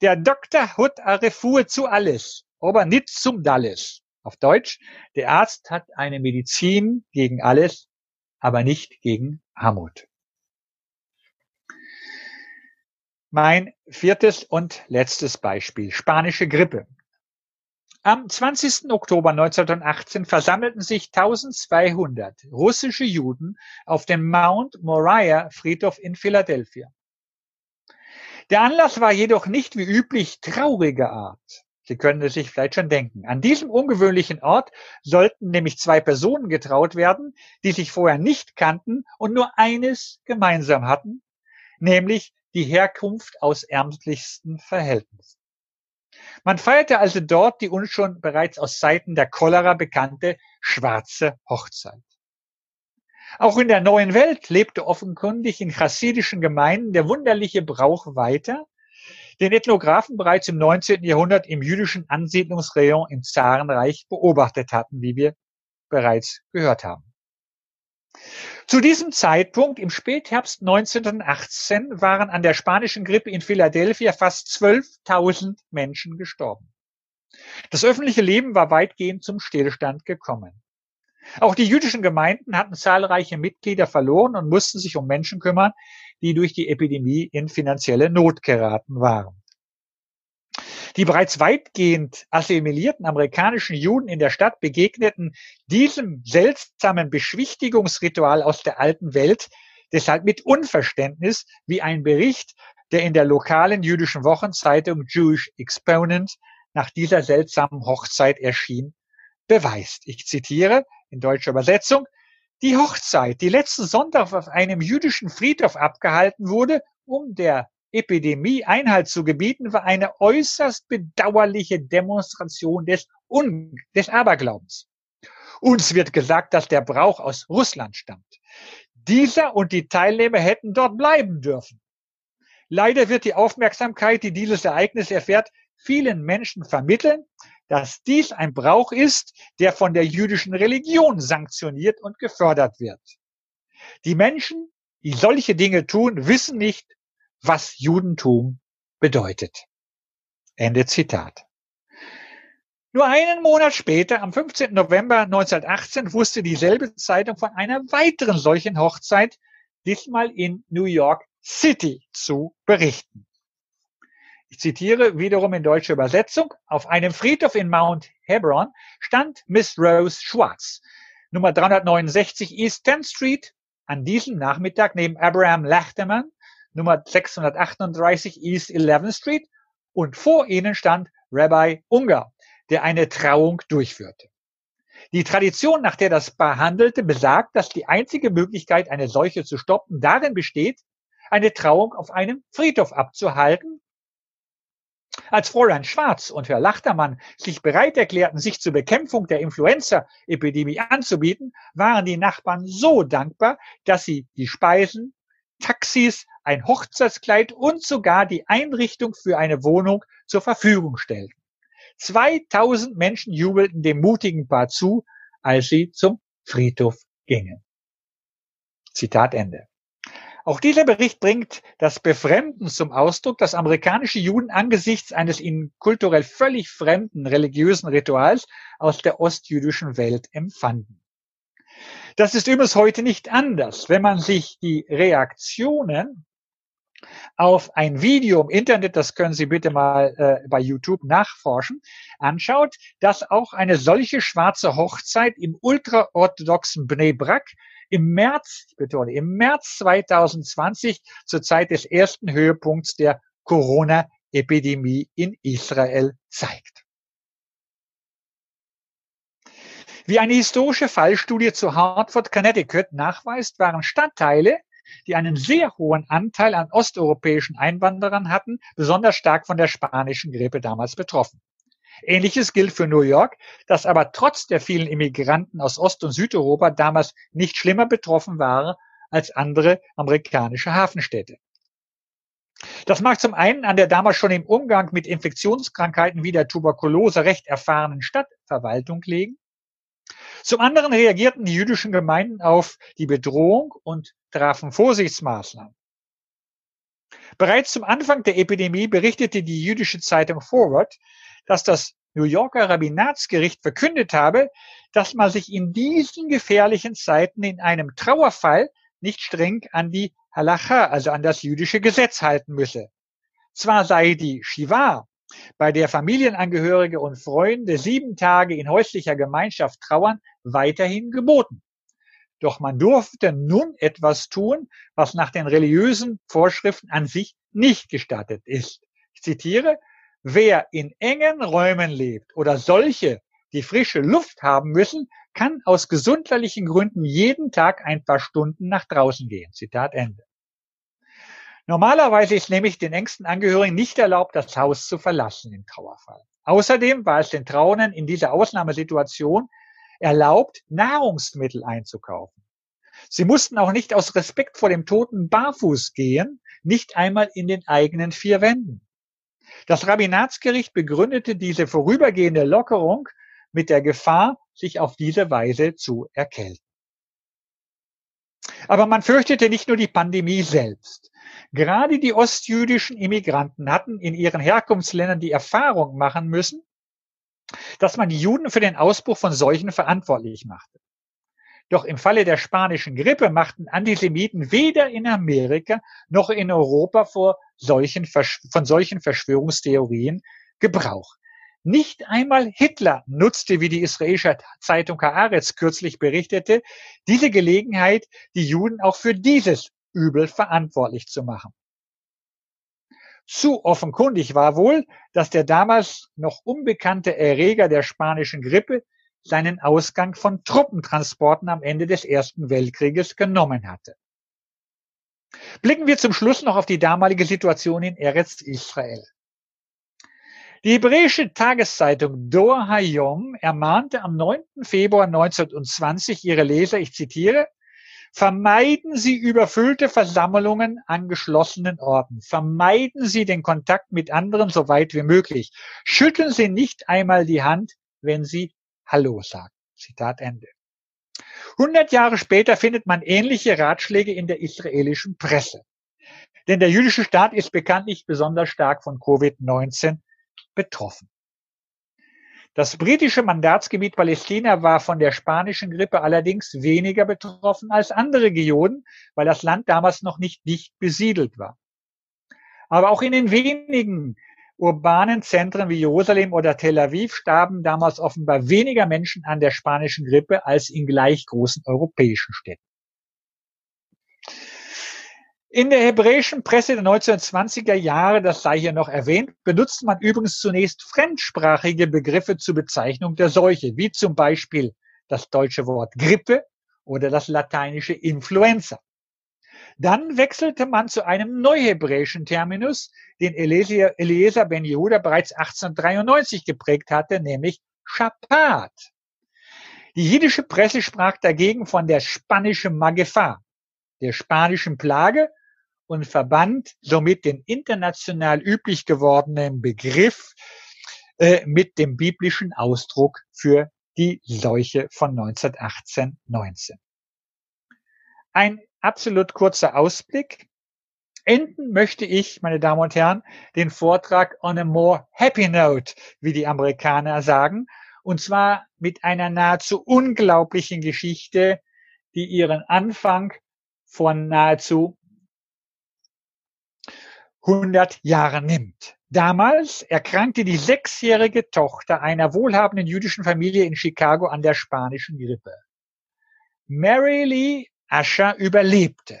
der Doktor hat a Refuhe zu alles, aber nicht zum Dalles. Auf Deutsch, der Arzt hat eine Medizin gegen alles, aber nicht gegen Armut. Mein viertes und letztes Beispiel, spanische Grippe. Am 20. Oktober 1918 versammelten sich 1200 russische Juden auf dem Mount Moriah Friedhof in Philadelphia. Der Anlass war jedoch nicht wie üblich trauriger Art. Sie können es sich vielleicht schon denken. An diesem ungewöhnlichen Ort sollten nämlich zwei Personen getraut werden, die sich vorher nicht kannten und nur eines gemeinsam hatten, nämlich die Herkunft aus ärmlichsten Verhältnissen. Man feierte also dort die uns schon bereits aus Zeiten der Cholera bekannte schwarze Hochzeit. Auch in der neuen Welt lebte offenkundig in chassidischen Gemeinden der wunderliche Brauch weiter, den Ethnographen bereits im 19. Jahrhundert im jüdischen Ansiedlungsrayon im Zarenreich beobachtet hatten, wie wir bereits gehört haben. Zu diesem Zeitpunkt im Spätherbst 1918 waren an der spanischen Grippe in Philadelphia fast 12.000 Menschen gestorben. Das öffentliche Leben war weitgehend zum Stillstand gekommen. Auch die jüdischen Gemeinden hatten zahlreiche Mitglieder verloren und mussten sich um Menschen kümmern, die durch die Epidemie in finanzielle Not geraten waren. Die bereits weitgehend assimilierten amerikanischen Juden in der Stadt begegneten diesem seltsamen Beschwichtigungsritual aus der alten Welt deshalb mit Unverständnis, wie ein Bericht, der in der lokalen jüdischen Wochenzeitung Jewish Exponent nach dieser seltsamen Hochzeit erschien, beweist. Ich zitiere in deutscher Übersetzung. Die Hochzeit, die letzten Sonntag auf einem jüdischen Friedhof abgehalten wurde, um der Epidemie Einhalt zu gebieten, war eine äußerst bedauerliche Demonstration des, Un des Aberglaubens. Uns wird gesagt, dass der Brauch aus Russland stammt. Dieser und die Teilnehmer hätten dort bleiben dürfen. Leider wird die Aufmerksamkeit, die dieses Ereignis erfährt, vielen Menschen vermitteln, dass dies ein Brauch ist, der von der jüdischen Religion sanktioniert und gefördert wird. Die Menschen, die solche Dinge tun, wissen nicht, was Judentum bedeutet. Ende Zitat. Nur einen Monat später, am 15. November 1918, wusste dieselbe Zeitung von einer weiteren solchen Hochzeit, diesmal in New York City, zu berichten. Ich zitiere wiederum in deutscher Übersetzung. Auf einem Friedhof in Mount Hebron stand Miss Rose Schwartz, Nummer 369 East 10th Street, an diesem Nachmittag neben Abraham Lachterman, Nummer 638 East 11th Street und vor ihnen stand Rabbi Unger, der eine Trauung durchführte. Die Tradition, nach der das Paar handelte, besagt, dass die einzige Möglichkeit, eine Seuche zu stoppen, darin besteht, eine Trauung auf einem Friedhof abzuhalten. Als Fräulein Schwarz und Herr Lachtermann sich bereit erklärten, sich zur Bekämpfung der Influenza-Epidemie anzubieten, waren die Nachbarn so dankbar, dass sie die Speisen, Taxis, ein Hochzeitskleid und sogar die Einrichtung für eine Wohnung zur Verfügung stellten. 2000 Menschen jubelten dem mutigen Paar zu, als sie zum Friedhof gingen. Zitat Ende. Auch dieser Bericht bringt das Befremden zum Ausdruck, dass amerikanische Juden angesichts eines ihnen kulturell völlig fremden religiösen Rituals aus der ostjüdischen Welt empfanden. Das ist übrigens heute nicht anders. Wenn man sich die Reaktionen auf ein Video im Internet, das können Sie bitte mal äh, bei YouTube nachforschen, anschaut, dass auch eine solche schwarze Hochzeit im ultraorthodoxen Bnei Brak im März, ich betone, im März 2020 zur Zeit des ersten Höhepunkts der Corona-Epidemie in Israel zeigt. Wie eine historische Fallstudie zu Hartford, Connecticut nachweist, waren Stadtteile, die einen sehr hohen Anteil an osteuropäischen Einwanderern hatten, besonders stark von der spanischen Grippe damals betroffen. Ähnliches gilt für New York, das aber trotz der vielen Immigranten aus Ost- und Südeuropa damals nicht schlimmer betroffen war als andere amerikanische Hafenstädte. Das mag zum einen an der damals schon im Umgang mit Infektionskrankheiten wie der Tuberkulose recht erfahrenen Stadtverwaltung liegen. Zum anderen reagierten die jüdischen Gemeinden auf die Bedrohung und trafen Vorsichtsmaßnahmen. Bereits zum Anfang der Epidemie berichtete die jüdische Zeitung Forward, dass das New Yorker Rabbinatsgericht verkündet habe, dass man sich in diesen gefährlichen Zeiten in einem Trauerfall nicht streng an die Halacha, also an das jüdische Gesetz halten müsse. Zwar sei die Shiva, bei der Familienangehörige und Freunde sieben Tage in häuslicher Gemeinschaft trauern, weiterhin geboten. Doch man durfte nun etwas tun, was nach den religiösen Vorschriften an sich nicht gestattet ist. Ich zitiere, wer in engen Räumen lebt oder solche, die frische Luft haben müssen, kann aus gesundheitlichen Gründen jeden Tag ein paar Stunden nach draußen gehen. Zitat Ende. Normalerweise ist nämlich den engsten Angehörigen nicht erlaubt, das Haus zu verlassen im Trauerfall. Außerdem war es den Trauernden in dieser Ausnahmesituation erlaubt, Nahrungsmittel einzukaufen. Sie mussten auch nicht aus Respekt vor dem Toten barfuß gehen, nicht einmal in den eigenen vier Wänden. Das Rabbinatsgericht begründete diese vorübergehende Lockerung mit der Gefahr, sich auf diese Weise zu erkälten. Aber man fürchtete nicht nur die Pandemie selbst. Gerade die ostjüdischen Immigranten hatten in ihren Herkunftsländern die Erfahrung machen müssen, dass man die Juden für den Ausbruch von Seuchen verantwortlich machte. Doch im Falle der spanischen Grippe machten Antisemiten weder in Amerika noch in Europa vor solchen, von solchen Verschwörungstheorien Gebrauch. Nicht einmal Hitler nutzte, wie die israelische Zeitung Haaretz kürzlich berichtete, diese Gelegenheit, die Juden auch für dieses Übel verantwortlich zu machen. Zu offenkundig war wohl, dass der damals noch unbekannte Erreger der spanischen Grippe seinen Ausgang von Truppentransporten am Ende des Ersten Weltkrieges genommen hatte. Blicken wir zum Schluss noch auf die damalige Situation in Eretz Israel. Die hebräische Tageszeitung Dor Hayom ermahnte am 9. Februar 1920 ihre Leser, ich zitiere, Vermeiden Sie überfüllte Versammlungen an geschlossenen Orten. Vermeiden Sie den Kontakt mit anderen so weit wie möglich. Schütteln Sie nicht einmal die Hand, wenn Sie Hallo sagen. Zitat Ende. 100 Jahre später findet man ähnliche Ratschläge in der israelischen Presse. Denn der jüdische Staat ist bekanntlich besonders stark von Covid-19 betroffen. Das britische Mandatsgebiet Palästina war von der spanischen Grippe allerdings weniger betroffen als andere Regionen, weil das Land damals noch nicht dicht besiedelt war. Aber auch in den wenigen urbanen Zentren wie Jerusalem oder Tel Aviv starben damals offenbar weniger Menschen an der spanischen Grippe als in gleich großen europäischen Städten. In der hebräischen Presse der 1920er Jahre, das sei hier noch erwähnt, benutzt man übrigens zunächst fremdsprachige Begriffe zur Bezeichnung der Seuche, wie zum Beispiel das deutsche Wort Grippe oder das lateinische Influenza. Dann wechselte man zu einem neuhebräischen Terminus, den Eliezer ben Yehuda bereits 1893 geprägt hatte, nämlich Schapat. Die jiddische Presse sprach dagegen von der spanischen Magefa, der spanischen Plage und verband somit den international üblich gewordenen Begriff äh, mit dem biblischen Ausdruck für die Seuche von 1918-19. Ein absolut kurzer Ausblick. Enden möchte ich, meine Damen und Herren, den Vortrag on a more happy note, wie die Amerikaner sagen, und zwar mit einer nahezu unglaublichen Geschichte, die ihren Anfang von nahezu 100 Jahren nimmt. Damals erkrankte die sechsjährige Tochter einer wohlhabenden jüdischen Familie in Chicago an der spanischen Grippe. Mary Lee Asher überlebte.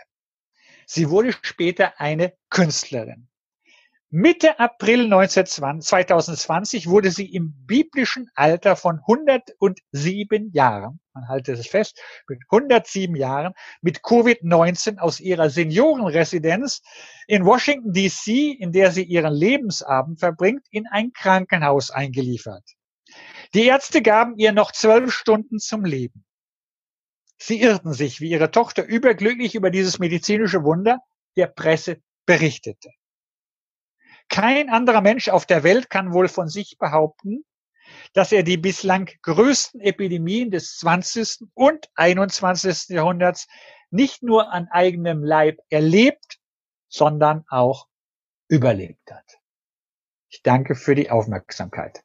Sie wurde später eine Künstlerin. Mitte April 2020 wurde sie im biblischen Alter von 107 Jahren, man halte es fest, mit 107 Jahren mit Covid-19 aus ihrer Seniorenresidenz in Washington DC, in der sie ihren Lebensabend verbringt, in ein Krankenhaus eingeliefert. Die Ärzte gaben ihr noch zwölf Stunden zum Leben. Sie irrten sich, wie ihre Tochter überglücklich über dieses medizinische Wunder der Presse berichtete. Kein anderer Mensch auf der Welt kann wohl von sich behaupten, dass er die bislang größten Epidemien des 20. und 21. Jahrhunderts nicht nur an eigenem Leib erlebt, sondern auch überlebt hat. Ich danke für die Aufmerksamkeit.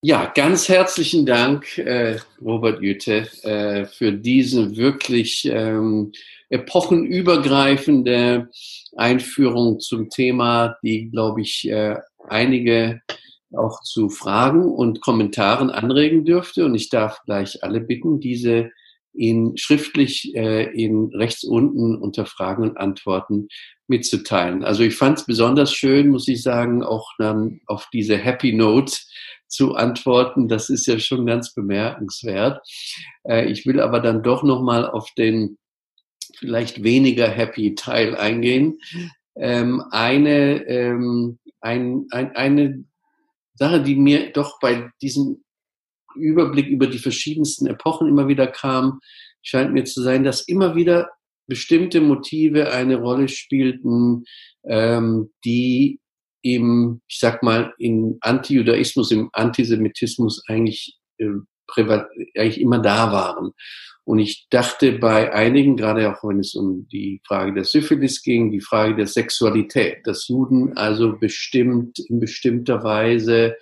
Ja, ganz herzlichen Dank, äh, Robert Jütte, äh, für diese wirklich ähm, epochenübergreifende Einführung zum Thema, die, glaube ich, äh, einige auch zu Fragen und Kommentaren anregen dürfte. Und ich darf gleich alle bitten, diese in schriftlich äh, in rechts unten unter Fragen und Antworten mitzuteilen. Also ich fand es besonders schön, muss ich sagen, auch dann auf diese Happy Note zu antworten. Das ist ja schon ganz bemerkenswert. Äh, ich will aber dann doch noch mal auf den vielleicht weniger happy Teil eingehen. Ähm, eine, ähm, ein, ein, eine Sache, die mir doch bei diesem Überblick über die verschiedensten Epochen immer wieder kam, scheint mir zu sein, dass immer wieder bestimmte Motive eine Rolle spielten, ähm, die im, ich sag mal, in Antijudaismus, im Antisemitismus eigentlich, äh, eigentlich immer da waren. Und ich dachte bei einigen, gerade auch wenn es um die Frage der Syphilis ging, die Frage der Sexualität, dass Juden also bestimmt, in bestimmter Weise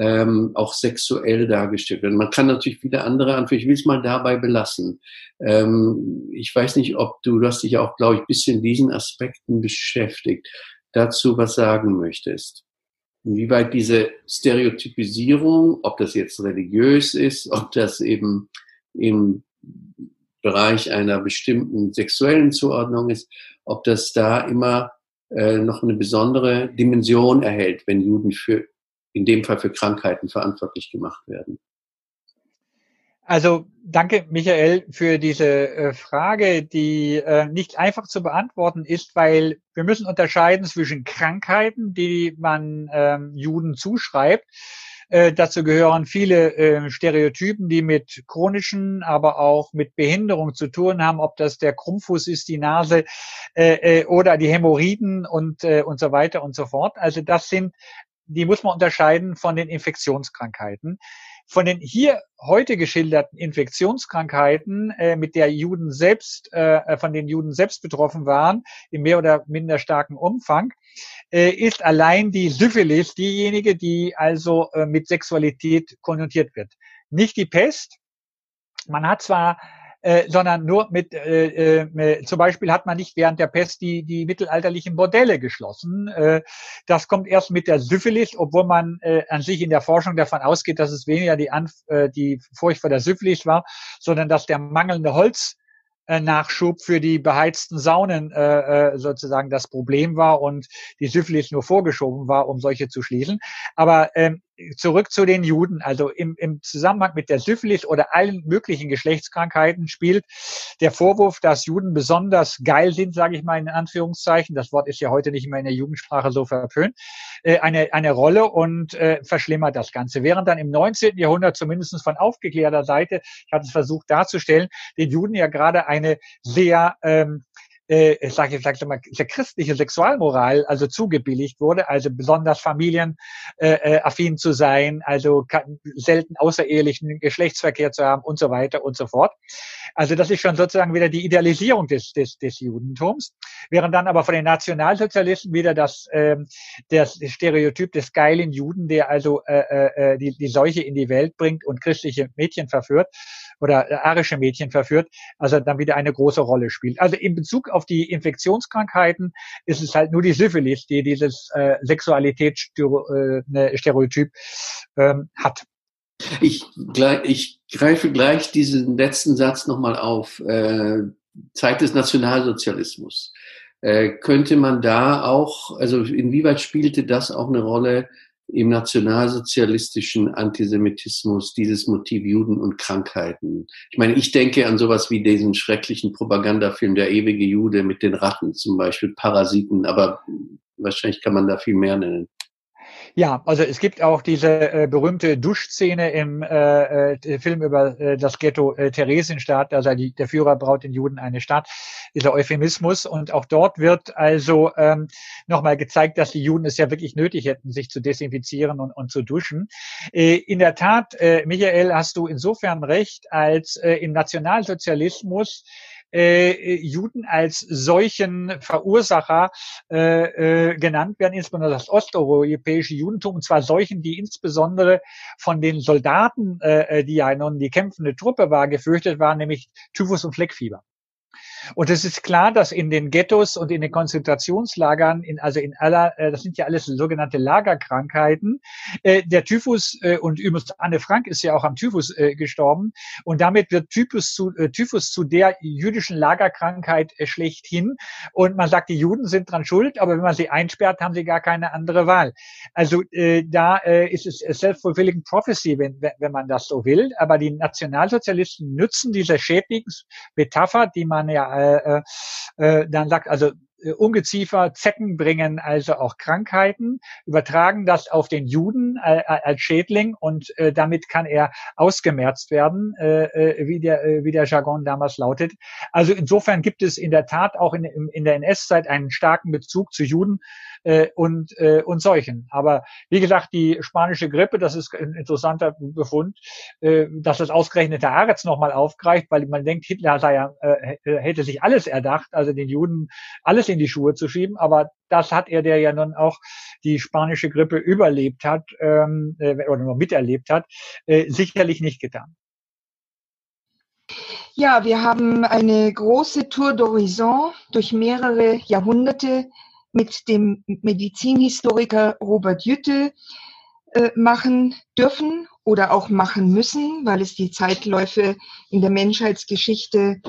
ähm, auch sexuell dargestellt werden. Man kann natürlich viele andere Antworten, ich will es mal dabei belassen. Ähm, ich weiß nicht, ob du, du hast dich auch, glaube ich, bisschen diesen Aspekten beschäftigt dazu was sagen möchtest. Inwieweit diese Stereotypisierung, ob das jetzt religiös ist, ob das eben im Bereich einer bestimmten sexuellen Zuordnung ist, ob das da immer äh, noch eine besondere Dimension erhält, wenn Juden für, in dem Fall für Krankheiten verantwortlich gemacht werden. Also danke, Michael, für diese äh, Frage, die äh, nicht einfach zu beantworten ist, weil wir müssen unterscheiden zwischen Krankheiten, die man ähm, Juden zuschreibt. Äh, dazu gehören viele Stereotypen, die mit chronischen, aber auch mit Behinderung zu tun haben, ob das der Krummfuß ist, die Nase oder die Hämorrhoiden und, und so weiter und so fort. Also das sind, die muss man unterscheiden von den Infektionskrankheiten von den hier heute geschilderten Infektionskrankheiten, äh, mit der Juden selbst, äh, von den Juden selbst betroffen waren, in mehr oder minder starken Umfang, äh, ist allein die Syphilis diejenige, die also äh, mit Sexualität konnotiert wird. Nicht die Pest. Man hat zwar äh, sondern nur mit, äh, äh, zum Beispiel hat man nicht während der Pest die, die mittelalterlichen Bordelle geschlossen. Äh, das kommt erst mit der Syphilis, obwohl man äh, an sich in der Forschung davon ausgeht, dass es weniger die, Anf äh, die Furcht vor der Syphilis war, sondern dass der mangelnde Holz äh, Nachschub für die beheizten Saunen äh, äh, sozusagen das Problem war und die Syphilis nur vorgeschoben war, um solche zu schließen. Aber ähm, zurück zu den Juden. Also im, im Zusammenhang mit der Syphilis oder allen möglichen Geschlechtskrankheiten spielt der Vorwurf, dass Juden besonders geil sind, sage ich mal in Anführungszeichen. Das Wort ist ja heute nicht mehr in der Jugendsprache so verpönt. Äh, eine, eine Rolle und äh, verschlimmert das Ganze. Während dann im 19. Jahrhundert zumindest von aufgeklärter Seite, ich hatte es versucht darzustellen, den Juden ja gerade eine sehr ähm, äh, ich sage ich sag mal, der christliche Sexualmoral also zugebilligt wurde, also besonders familienaffin äh, äh zu sein, also selten außerehelichen Geschlechtsverkehr zu haben und so weiter und so fort. Also das ist schon sozusagen wieder die Idealisierung des, des, des Judentums, während dann aber von den Nationalsozialisten wieder das, ähm, das Stereotyp des geilen Juden, der also äh, äh, äh die, die Seuche in die Welt bringt und christliche Mädchen verführt, oder äh, arische Mädchen verführt, also dann wieder eine große Rolle spielt. Also in Bezug auf die Infektionskrankheiten ist es halt nur die Syphilis, die dieses äh, Sexualitätsstereotyp äh, ähm, hat. Ich, ich greife gleich diesen letzten Satz nochmal auf. Äh, Zeit des Nationalsozialismus. Äh, könnte man da auch, also inwieweit spielte das auch eine Rolle im nationalsozialistischen Antisemitismus dieses Motiv Juden und Krankheiten. Ich meine, ich denke an sowas wie diesen schrecklichen Propagandafilm Der ewige Jude mit den Ratten, zum Beispiel Parasiten, aber wahrscheinlich kann man da viel mehr nennen. Ja, also es gibt auch diese äh, berühmte Duschszene im äh, äh, Film über äh, das Ghetto äh, Theresienstadt, also die, der Führer braut den Juden eine Stadt, dieser Euphemismus. Und auch dort wird also ähm, nochmal gezeigt, dass die Juden es ja wirklich nötig hätten, sich zu desinfizieren und, und zu duschen. Äh, in der Tat, äh, Michael, hast du insofern recht, als äh, im Nationalsozialismus äh, Juden als solchen Verursacher äh, äh, genannt werden, insbesondere das osteuropäische Judentum, und zwar solchen, die insbesondere von den Soldaten, äh, die ja nun die kämpfende Truppe war, gefürchtet waren, nämlich Typhus und Fleckfieber. Und es ist klar, dass in den Ghettos und in den Konzentrationslagern, in, also in aller, äh, das sind ja alles sogenannte Lagerkrankheiten, äh, der Typhus äh, und übrigens Anne Frank ist ja auch am Typhus äh, gestorben. Und damit wird Typhus zu, äh, Typhus zu der jüdischen Lagerkrankheit äh, schlechthin. Und man sagt, die Juden sind dran schuld, aber wenn man sie einsperrt, haben sie gar keine andere Wahl. Also äh, da äh, ist es self-fulfilling prophecy, wenn, wenn man das so will, aber die Nationalsozialisten nützen diese Schädlingsmetapher, die man ja äh, äh, dann sagt, also äh, Ungeziefer, Zecken bringen also auch Krankheiten, übertragen das auf den Juden äh, äh, als Schädling und damit kann er ausgemerzt werden, wie, der, wie der Jargon damals lautet. Also insofern gibt es in der Tat auch in, in der NS-Zeit einen starken Bezug zu Juden äh, und, äh, und Seuchen. Aber wie gesagt, die spanische Grippe, das ist ein interessanter Befund, äh, dass das ausgerechnet der Aretz nochmal aufgreift, weil man denkt, Hitler sei ja, äh, hätte sich alles erdacht, also den Juden alles in die Schuhe zu schieben, aber das hat er, der ja nun auch die spanische Grippe überlebt hat ähm, äh, oder nur miterlebt hat, äh, sicherlich nicht getan. Ja, wir haben eine große Tour d'Horizon durch mehrere Jahrhunderte mit dem Medizinhistoriker Robert Jütte äh, machen dürfen oder auch machen müssen, weil es die Zeitläufe in der Menschheitsgeschichte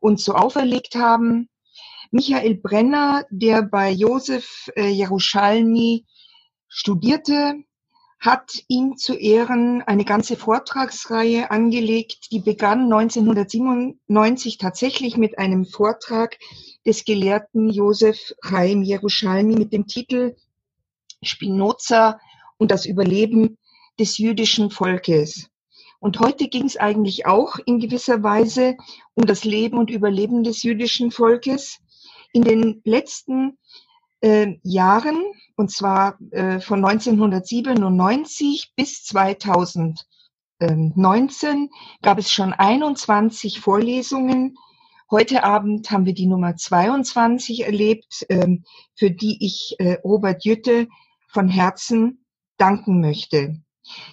uns so auferlegt haben. Michael Brenner, der bei Josef äh, Jerusalmi studierte, hat ihm zu Ehren eine ganze Vortragsreihe angelegt, die begann 1997 tatsächlich mit einem Vortrag des Gelehrten Josef Chaim Jerusalmi mit dem Titel Spinoza und das Überleben des jüdischen Volkes. Und heute ging es eigentlich auch in gewisser Weise um das Leben und Überleben des jüdischen Volkes. In den letzten äh, Jahren, und zwar äh, von 1997 bis 2019, gab es schon 21 Vorlesungen. Heute Abend haben wir die Nummer 22 erlebt, ähm, für die ich äh, Robert Jütte von Herzen danken möchte.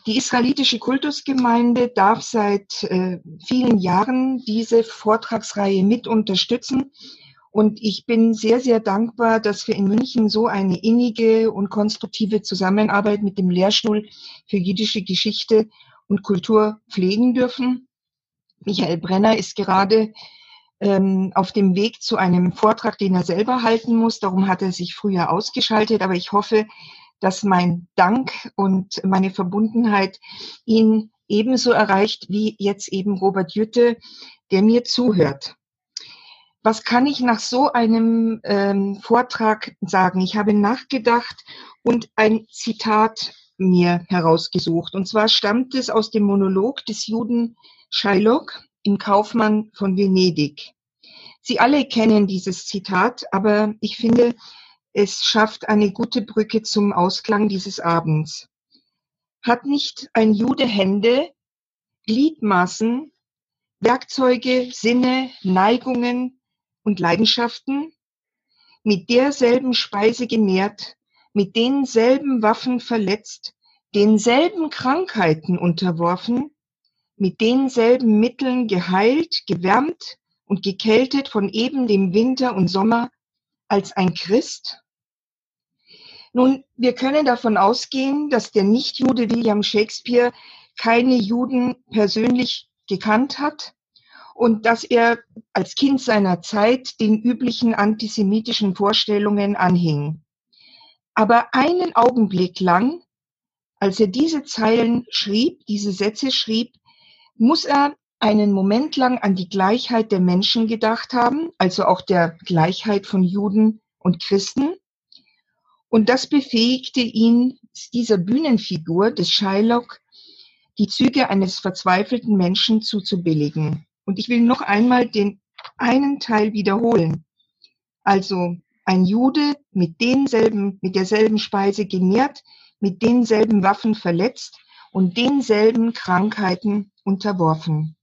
Die israelitische Kultusgemeinde darf seit äh, vielen Jahren diese Vortragsreihe mit unterstützen. Und ich bin sehr, sehr dankbar, dass wir in München so eine innige und konstruktive Zusammenarbeit mit dem Lehrstuhl für jüdische Geschichte und Kultur pflegen dürfen. Michael Brenner ist gerade ähm, auf dem Weg zu einem Vortrag, den er selber halten muss. Darum hat er sich früher ausgeschaltet. Aber ich hoffe, dass mein Dank und meine Verbundenheit ihn ebenso erreicht wie jetzt eben Robert Jütte, der mir zuhört. Was kann ich nach so einem ähm, Vortrag sagen? Ich habe nachgedacht und ein Zitat mir herausgesucht. Und zwar stammt es aus dem Monolog des Juden Shylock im Kaufmann von Venedig. Sie alle kennen dieses Zitat, aber ich finde, es schafft eine gute Brücke zum Ausklang dieses Abends. Hat nicht ein Jude Hände, Gliedmaßen, Werkzeuge, Sinne, Neigungen und Leidenschaften, mit derselben Speise genährt, mit denselben Waffen verletzt, denselben Krankheiten unterworfen, mit denselben Mitteln geheilt, gewärmt und gekältet von eben dem Winter und Sommer als ein Christ? Nun, wir können davon ausgehen, dass der Nichtjude William Shakespeare keine Juden persönlich gekannt hat und dass er als Kind seiner Zeit den üblichen antisemitischen Vorstellungen anhing. Aber einen Augenblick lang, als er diese Zeilen schrieb, diese Sätze schrieb, muss er einen Moment lang an die Gleichheit der Menschen gedacht haben, also auch der Gleichheit von Juden und Christen. Und das befähigte ihn, dieser Bühnenfigur des Shylock, die Züge eines verzweifelten Menschen zuzubilligen. Und ich will noch einmal den einen Teil wiederholen. Also ein Jude mit denselben, mit derselben Speise genährt, mit denselben Waffen verletzt und denselben Krankheiten unterworfen.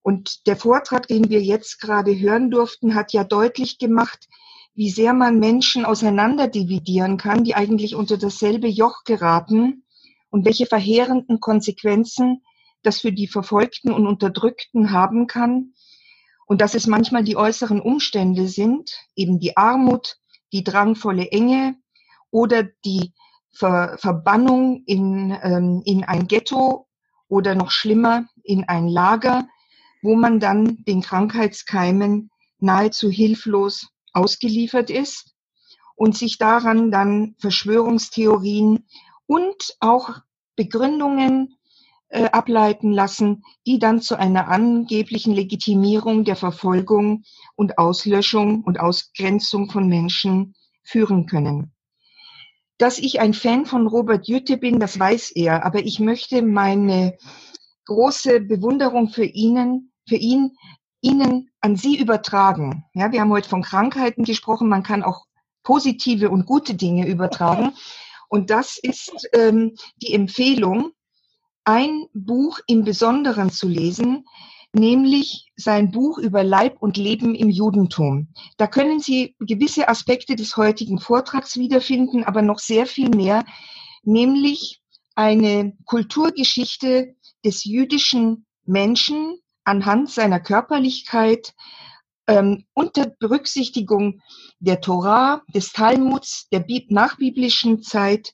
Und der Vortrag, den wir jetzt gerade hören durften, hat ja deutlich gemacht, wie sehr man Menschen auseinander dividieren kann, die eigentlich unter dasselbe Joch geraten und welche verheerenden Konsequenzen das für die Verfolgten und Unterdrückten haben kann und dass es manchmal die äußeren Umstände sind, eben die Armut, die drangvolle Enge oder die Ver Verbannung in, ähm, in ein Ghetto oder noch schlimmer in ein Lager, wo man dann den Krankheitskeimen nahezu hilflos ausgeliefert ist und sich daran dann Verschwörungstheorien und auch Begründungen ableiten lassen, die dann zu einer angeblichen Legitimierung der Verfolgung und Auslöschung und Ausgrenzung von Menschen führen können. Dass ich ein Fan von Robert Jütte bin, das weiß er, aber ich möchte meine große Bewunderung für ihn, für ihn Ihnen an Sie übertragen. Ja, wir haben heute von Krankheiten gesprochen. Man kann auch positive und gute Dinge übertragen. Und das ist ähm, die Empfehlung, ein Buch im Besonderen zu lesen, nämlich sein Buch über Leib und Leben im Judentum. Da können Sie gewisse Aspekte des heutigen Vortrags wiederfinden, aber noch sehr viel mehr, nämlich eine Kulturgeschichte des jüdischen Menschen anhand seiner Körperlichkeit ähm, unter Berücksichtigung der Torah, des Talmuds, der nachbiblischen Zeit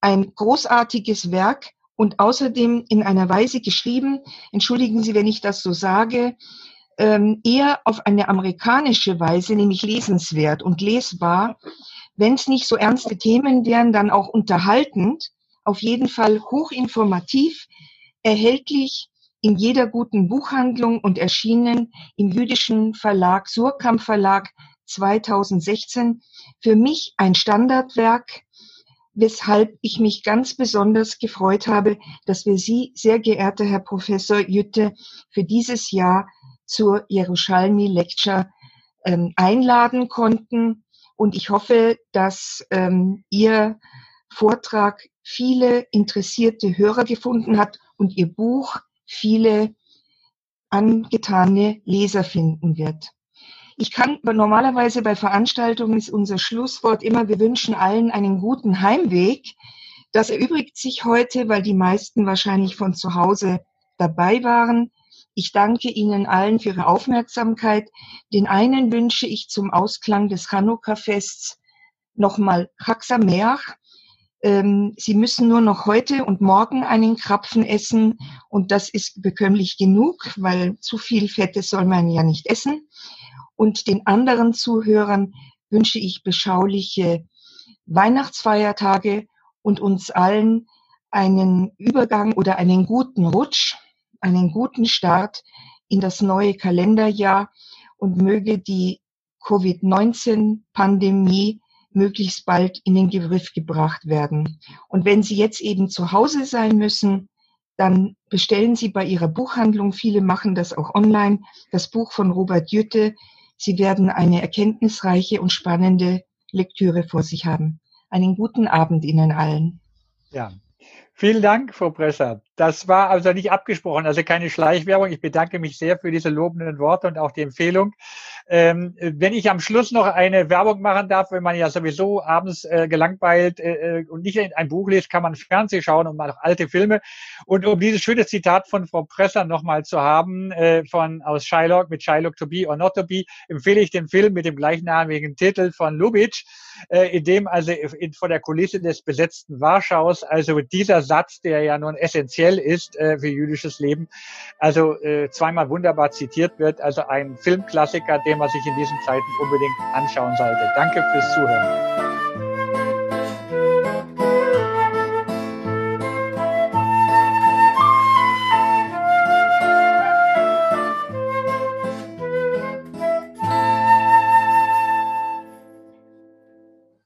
ein großartiges Werk und außerdem in einer Weise geschrieben, entschuldigen Sie, wenn ich das so sage, ähm, eher auf eine amerikanische Weise, nämlich lesenswert und lesbar. Wenn es nicht so ernste Themen wären, dann auch unterhaltend, auf jeden Fall hochinformativ, erhältlich in jeder guten Buchhandlung und erschienen im jüdischen Verlag Surkamp Verlag 2016. Für mich ein Standardwerk, weshalb ich mich ganz besonders gefreut habe, dass wir Sie, sehr geehrter Herr Professor Jütte, für dieses Jahr zur Jerusalmi Lecture ähm, einladen konnten. Und ich hoffe, dass ähm, Ihr Vortrag viele interessierte Hörer gefunden hat und Ihr Buch viele angetane Leser finden wird. Ich kann normalerweise bei Veranstaltungen ist unser Schlusswort immer, wir wünschen allen einen guten Heimweg. Das erübrigt sich heute, weil die meisten wahrscheinlich von zu Hause dabei waren. Ich danke Ihnen allen für Ihre Aufmerksamkeit. Den einen wünsche ich zum Ausklang des Chanukka-Fests nochmal Chaksameach, Ähm, Sie müssen nur noch heute und morgen einen Krapfen essen und das ist bekömmlich genug, weil zu viel Fette soll man ja nicht essen. Und den anderen Zuhörern wünsche ich beschauliche Weihnachtsfeiertage und uns allen einen Übergang oder einen guten Rutsch, einen guten Start in das neue Kalenderjahr und möge die Covid-19-Pandemie möglichst bald in den Griff gebracht werden. Und wenn Sie jetzt eben zu Hause sein müssen, dann bestellen Sie bei Ihrer Buchhandlung, viele machen das auch online, das Buch von Robert Jütte. Sie werden eine erkenntnisreiche und spannende Lektüre vor sich haben. Einen guten Abend Ihnen allen. Ja, Vielen Dank, Frau Presser. Das war also nicht abgesprochen, also keine Schleichwerbung. Ich bedanke mich sehr für diese lobenden Worte und auch die Empfehlung. Ähm, wenn ich am Schluss noch eine Werbung machen darf, wenn man ja sowieso abends äh, gelangweilt äh, äh und nicht ein Buch liest, kann man Fernsehen schauen und mal auch alte Filme. Und um dieses schöne Zitat von Frau Presser nochmal zu haben, äh, von aus Shylock mit Shylock to be or not to be, empfehle ich den Film mit dem gleichnamigen Titel von Lubitsch, äh, in dem also in, vor der Kulisse des besetzten Warschaus, also dieser Satz, der ja nun essentiell ist äh, für jüdisches Leben, also äh, zweimal wunderbar zitiert wird. Also ein Filmklassiker, den man sich in diesen Zeiten unbedingt anschauen sollte. Danke fürs Zuhören.